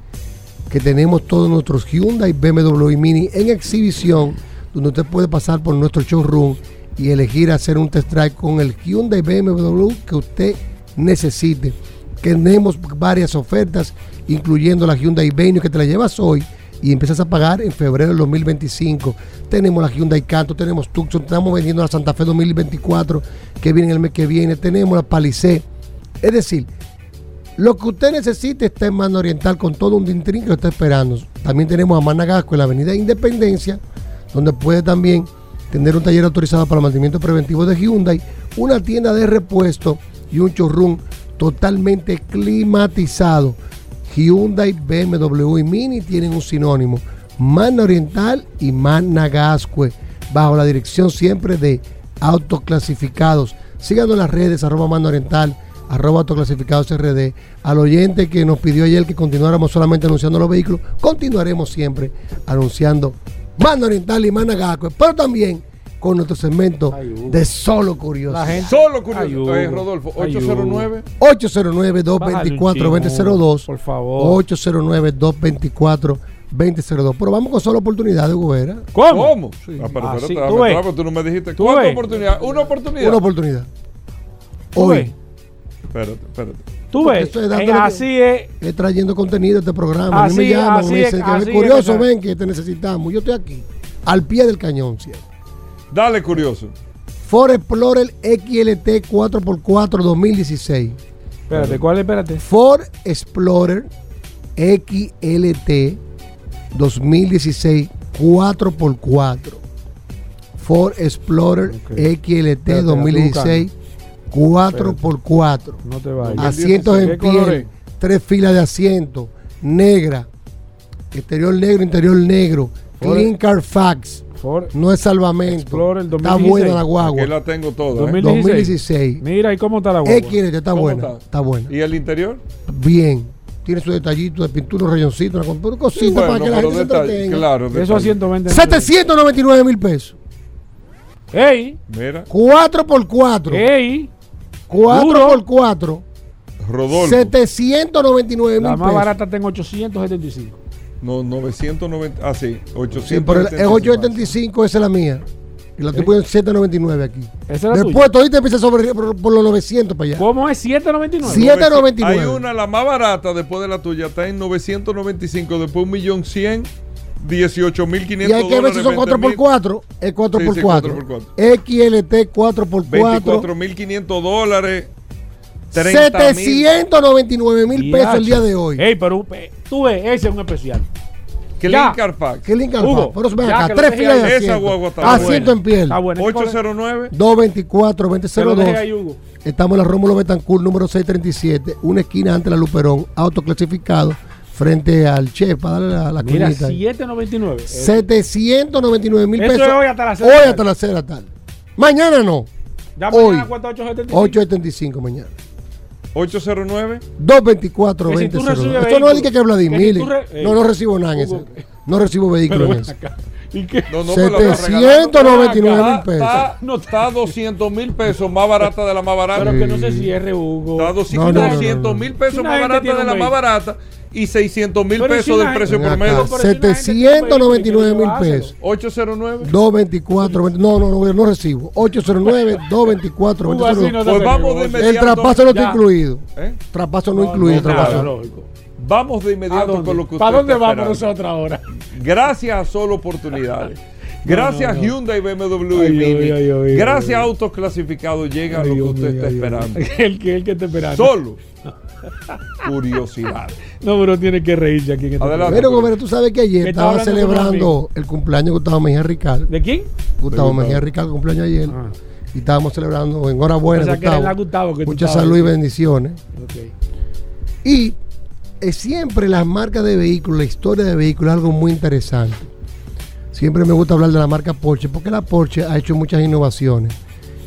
que tenemos todos nuestros Hyundai, BMW y Mini en exhibición, donde usted puede pasar por nuestro showroom y elegir hacer un test drive con el Hyundai BMW que usted necesite. Tenemos varias ofertas, incluyendo la Hyundai Venue que te la llevas hoy y empiezas a pagar en febrero del 2025. Tenemos la Hyundai Canto, tenemos Tucson, estamos vendiendo la Santa Fe 2024 que viene el mes que viene, tenemos la Palisade. Es decir, lo que usted necesite está en Mano Oriental con todo un dintrín que lo está esperando. También tenemos a Managasco en la Avenida Independencia, donde puede también tener un taller autorizado para mantenimiento preventivo de Hyundai, una tienda de repuesto y un showroom totalmente climatizado. Hyundai, BMW y Mini tienen un sinónimo, Mana Oriental y Managascue, bajo la dirección siempre de autoclasificados. Síganos en las redes, arroba Mano Oriental, arroba autoclasificados RD. Al oyente que nos pidió ayer que continuáramos solamente anunciando los vehículos, continuaremos siempre anunciando Mano Oriental y Managascue, pero también con nuestro segmento de Solo Curioso. La gente- Solo curioso. Ay, Hugo. Eh, Rodolfo, Ay, 809. 809-224-2002. Por favor. 809-224-2002. Pero vamos con solo oportunidad de Gubera. ¿Cómo? ¿Cómo? Ah, pero Ah, sí, dame tú ves. tú no me dijiste. Tú ¿Cuántas ves. oportunidades? Una oportunidad. Una oportunidad. ¿Tú Hoy. Espérate, espérate. Tú ves. esto es Eh, dándole- así es. Es trayendo contenido a este programa. a mí me Así- llaman, así me es, dicen que así es curioso, que- ven que te necesitamos. Yo estoy aquí. al pie del cañón siempre. Dale, curioso. Ford Explorer XLT 4x4 2016. Espérate, ¿cuál es? Espérate. Ford Explorer XLT 2016 4x4. Ford Explorer XLT 2016 4x4. No te vayas. Asientos en ¿Qué color piel, es? tres filas de asiento, negra, exterior negro, interior negro, Clean Carfax, Ford no es salvamento. Explorer Está 2016. buena la guagua. Aquí la tengo toda. ¿eh? 2016. 2016. Mira, ¿y cómo está la guagua? XLT está ¿Cómo buena, está? está buena. ¿Y el interior? Bien. Tiene su detallito de pintura, un rayoncito, una cosita Bueno, para que la gente se detalle- entretenga. Claro, Eso a detalle. 120. 799 mil pesos. ¡Ey! Mira, 4x4. ¡Ey! 4x4. Rodolfo. 799 La mil más pesos. barata está en 875. No, 990. Ah, sí, Sí, 800. pero el, el 875 esa es la mía. Y la estoy poniendo en 799 aquí. Esa es la Después todita empieza sobre por, por los 900 para allá. ¿Cómo es 799? 799. Hay una, la más barata después de la tuya, está en 995, después un millón 100, 18 mil 500 Y hay que ver si son 4x4. Es 4x4. XLT 4x4. 24 mil 500 dólares. 30 mil. 799 mil pesos el día de hoy. Ey, pero eh, tú ves, ese es un especial. Que Carfax. ¿Qué link Hugo, Alfa? Pero ven acá, que tres filas de asiento. Asiento en piel. Está bueno. 809. 224 Te lo dejé ahí, 2002. Hugo. Estamos en la Rómulo Betancourt, número 637, una esquina ante la Luperón, autoclasificado, frente al chef, para darle la, la Mira, cuñita ahí. 799. 799 mil Eso pesos. es hoy hasta las seis Hoy de la hasta las 6 de la tarde. Mañana no. Ya hoy. mañana cuesta 875. 875 mañana. 809. 224 Que si tú 20 recibes Esto no es de vehículo, que, que tú re- No, no recibo nada en ese. No recibo vehículos Pero en ese. ¿Y qué? No, no, pero la está 799 mil pesos. está, no, está 200 mil pesos más barata de la más barata. Pero que no se cierre, Hugo. Está 200 No, no, no, 200 mil pesos más barata de la más vehículo. barata y 600 mil pesos del precio promedio. acá, pero si una gente tiene un 799 mil pesos. 809. 224 20 No, no, no, no recibo. 809 224 Hugo, así no 20 se Pues hace vamos de inmediato. El traspaso no está incluido. ¿Eh? Traspaso no, No, incluido. no, traspaso. Vamos de ¿A inmediato con lo que usted ¿Para dónde está vamos esperando. nosotros ahora? Gracias a Solo Oportunidades. Gracias no, no. Hyundai, BMW y Mini. Gracias a Autos Clasificados llega Ay, lo que usted está esperando. El que, el que está esperando. Solo. Curiosidad. No, pero tiene que reírse aquí en este Adelante. Pero, Gómez, tú sabes que ayer estaba celebrando el cumpleaños de Gustavo Mejía Rical. ¿De quién? Gustavo. Mejía Rical cumpleaños ayer. Ah. Y estábamos celebrando. Enhorabuena, Gustavo. Gustavo que tú Mucha salud y bendiciones. Ok. Y eh, siempre las marcas de vehículos, la historia de vehículos es algo muy interesante. Siempre me gusta hablar de la marca Porsche porque la Porsche ha hecho muchas innovaciones.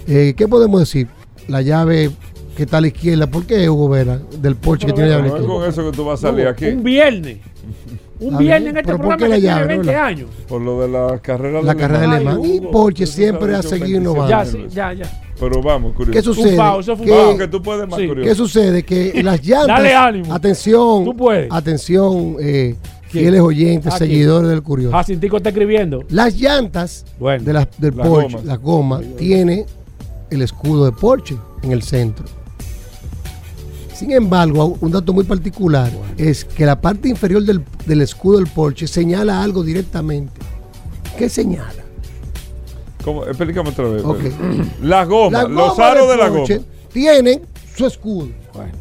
Eh, ¿Qué podemos decir? La llave que está a la izquierda, ¿por qué Hugo Vera? Del Porsche que tiene a la No es izquierda. con eso que tú vas a salir Hugo, aquí. Un viernes. Un Está viernes bien, en este pero ¿por programa que tiene llave, 20 verdad? años. Por lo de la carrera La carrera de Ay, Le Mans. Y Hugo, Porsche siempre ha ha dicho seguido 26 innovando. Ya, años. sí, ya, ya. Pero vamos, curioso. ¿Qué sucede? Eso fue un Que- tú puedes más Sí. curioso. ¿Qué sucede? Que las llantas. Dale ánimo. Atención. Tú puedes. Atención, eh, ¿Quién? fieles oyentes, ¿A quién? seguidores del Curioso. Jacintico está escribiendo. Las llantas Bueno. de las, del Las Porsche, gomas. la goma, tiene el escudo de Porsche en el centro. Sin embargo, un dato muy particular es que la parte inferior del, del escudo del Porsche señala algo directamente. ¿Qué señala? ¿Cómo? Explícame otra vez. Las gomas, los aros de la Porsche goma. tienen su escudo.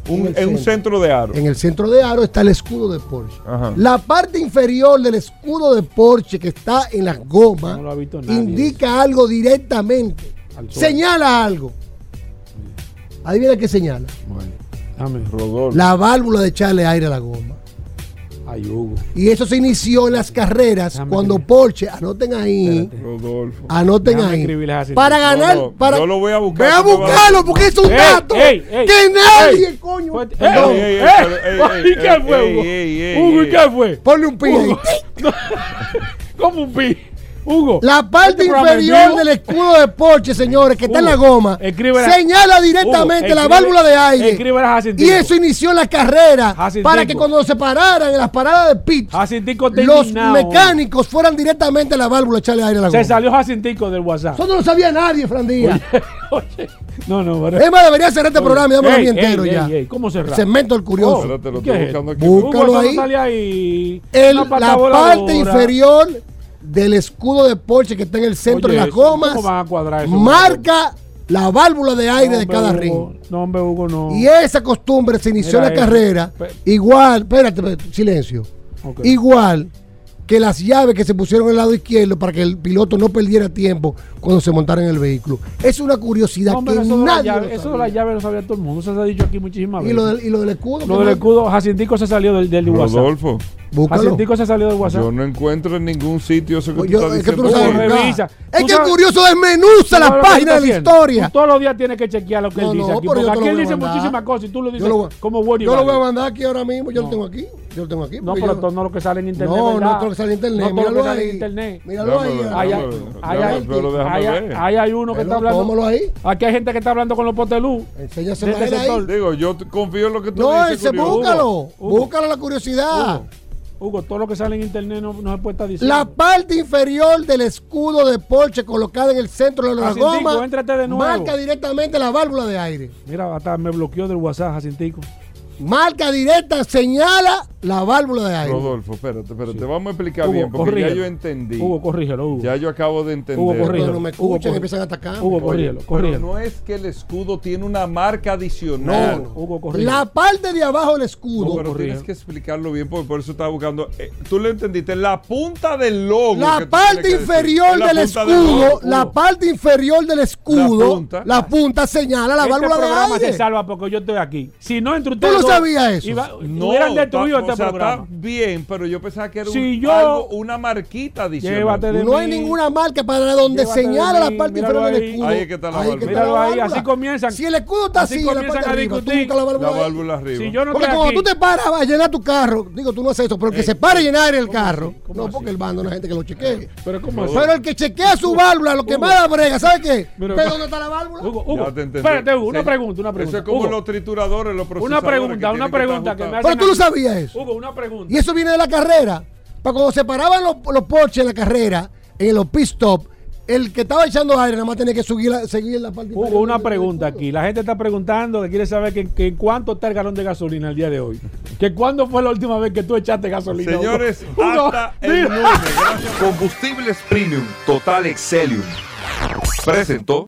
Un, en un centro de aro. En el centro de aro está el escudo de Porsche. Ajá. La parte inferior del escudo de Porsche que está en las gomas No indica algo directamente. Al. Señala algo. Adivina qué señala. Bueno, Rodolfo. La válvula de echarle aire a la goma. Ay, Hugo. Y eso se inició en las carreras Déjame cuando escribir. Porsche, anoten ahí, Espérate. Rodolfo. anoten Déjame ahí. Para ganar, No, no, para, yo lo voy a buscar, Ve a buscarlo porque es un Ey, dato ey, ey, que nadie, ey. coño. ¿Y qué fue, Hugo? ey, ey, Hugo, ¿y qué fue? Ponle un pi. ¿Cómo un pi? Hugo. La parte este en inferior del escudo de Porsche, señores, que está en la goma, escríbela- señala directamente Hugo, la válvula de aire. Y eso inició la carrera Jacintico. para que cuando se pararan en las paradas de pit, los mecánicos fueran directamente a la válvula a echarle aire a la Se goma. salió Jacintico del WhatsApp. Eso no lo sabía nadie, Fran Díaz. Oye, no, no, pero- Es más, debería cerrar este Oye, programa y dámoslo ey, bien entero ey, ya. ey, ¿Cómo cerrar? Cemento el curioso. Oh, Espérate, lo ¿qué estoy es buscando esto? aquí. Búscalo ahí. sale ahí. El- Una pata la voladora. parte inferior del escudo de Porsche que está en el centro Oye, de las gomas ¿cómo van a cuadrar eso? marca la válvula de aire No, de cada Hugo, ring. No, hombre, Hugo, no. Y esa costumbre se inició Mira en la eso. carrera, Pe- igual, espérate, espérate, silencio, Ok. igual que las llaves que se pusieron en el lado izquierdo para que el piloto no perdiera tiempo cuando se montara en el vehículo. Es una curiosidad No, hombre, que eso, de la nadie llave, lo eso de sabía. la llave lo sabía todo el mundo. Eso se ha dicho aquí muchísimas y, veces. lo del, y lo del escudo. Lo ¿qué del escudo, Jacintico se salió del, del WhatsApp. Rodolfo, Búscalo. Se salió del WhatsApp. yo no encuentro en ningún sitio eso que Pues tú yo- estás es que tú diciendo. no sabes revisa. Es Tú que sabes- curioso desmenuza ¿Tú la sabes lo que página tú de la historia. Tú todos los días tienes que chequear lo que No, él dice no, aquí. yo Porque aquí él dice muchísimas cosas y tú lo Yo dices lo voy- como bueno y Yo lo voy a mandar aquí ahora mismo, yo No. lo tengo aquí. Yo lo tengo aquí. No, porque pero yo- todo no lo que sale en internet. No, ¿verdad? no todo lo que sale en internet. No Míralo sale en ahí. internet. Míralo ahí. Ahí hay, uno que está hablando. ahí. Aquí hay gente que está hablando con los potelú. Enséñaselo a él ese ahí. Digo, yo confío en lo que tú No, dices. ese curioso. búscalo. Búscalo la curiosidad. Hugo, todo lo que sale en internet no, no se puede estar diciendo. La parte inferior del escudo de Porsche colocada en el centro de la Jacintico, goma éntrate de nuevo. marca directamente la válvula de aire. Mira, hasta me bloqueó del WhatsApp, Jacintico. Marca directa señala la válvula de aire. Rodolfo, espérate, espérate. Vamos a explicar Hugo, bien, porque ya yo entendí. Hugo, corrígelo, Hugo. Ya yo acabo de entender. Hugo, Pero corrígelo. no me Hugo, escuchan, corri- empiezan a atacar. Hugo, Oye, corrígelo, pero no es que el escudo tiene una marca adicional. no. Hugo, corrígelo. La parte de abajo del escudo. No, pero corrígelo. tienes que explicarlo bien porque por eso estaba buscando. eh, Tú le entendiste, la punta del logo. La parte inferior la del escudo, la parte inferior del escudo, punta. la punta señala la este válvula de programa aire. se salva porque yo estoy aquí. Si no entre ¿Tú ustedes sabías eso? iba- No, hubieran destruido está, este o sea, programa. está bien, pero yo pensaba que era Si un- yo- algo- una marquita adicional. De No hay mí. ninguna marca para donde señala la parte inferior del ahí. escudo. Ahí es que está la válvula. Míralo la ahí, válvula. así comienzan. Si el escudo está Así así, en la comienzan parte a arriba, tú discutir. buscas la válvula. La ahí. válvula arriba. Si yo no Porque cuando aquí, tú te paras a llenar tu carro, digo, tú no haces eso, pero el que se para a llenar el carro, ¿Cómo no porque el bando no hay gente que lo chequee. Pero ¿cómo así? Pero el que chequea su válvula, lo que más la brega, ¿sabe qué? Pero- ¿Ve dónde está la válvula? Espérate, Hugo, una pregunta, una pregunta. Eso es como los trituradores, los una procesadores. Pregunta, una que pregunta que me hacen Pero tú no aquí. sabías eso. Hugo, una pregunta. Y eso viene de la carrera. Para cuando se paraban los, los Porsche en la carrera, en los pit stop, el que estaba echando aire nada más tenía que seguir la, seguir la parte Hugo, una pregunta aquí. La gente está preguntando que quiere saber que, que en cuánto está el galón de gasolina el día de hoy. Que cuándo fue la última vez que tú echaste gasolina. Señores, Hugo, hasta el lunes. Gracias. Combustibles Premium Total Excelium. Presentó.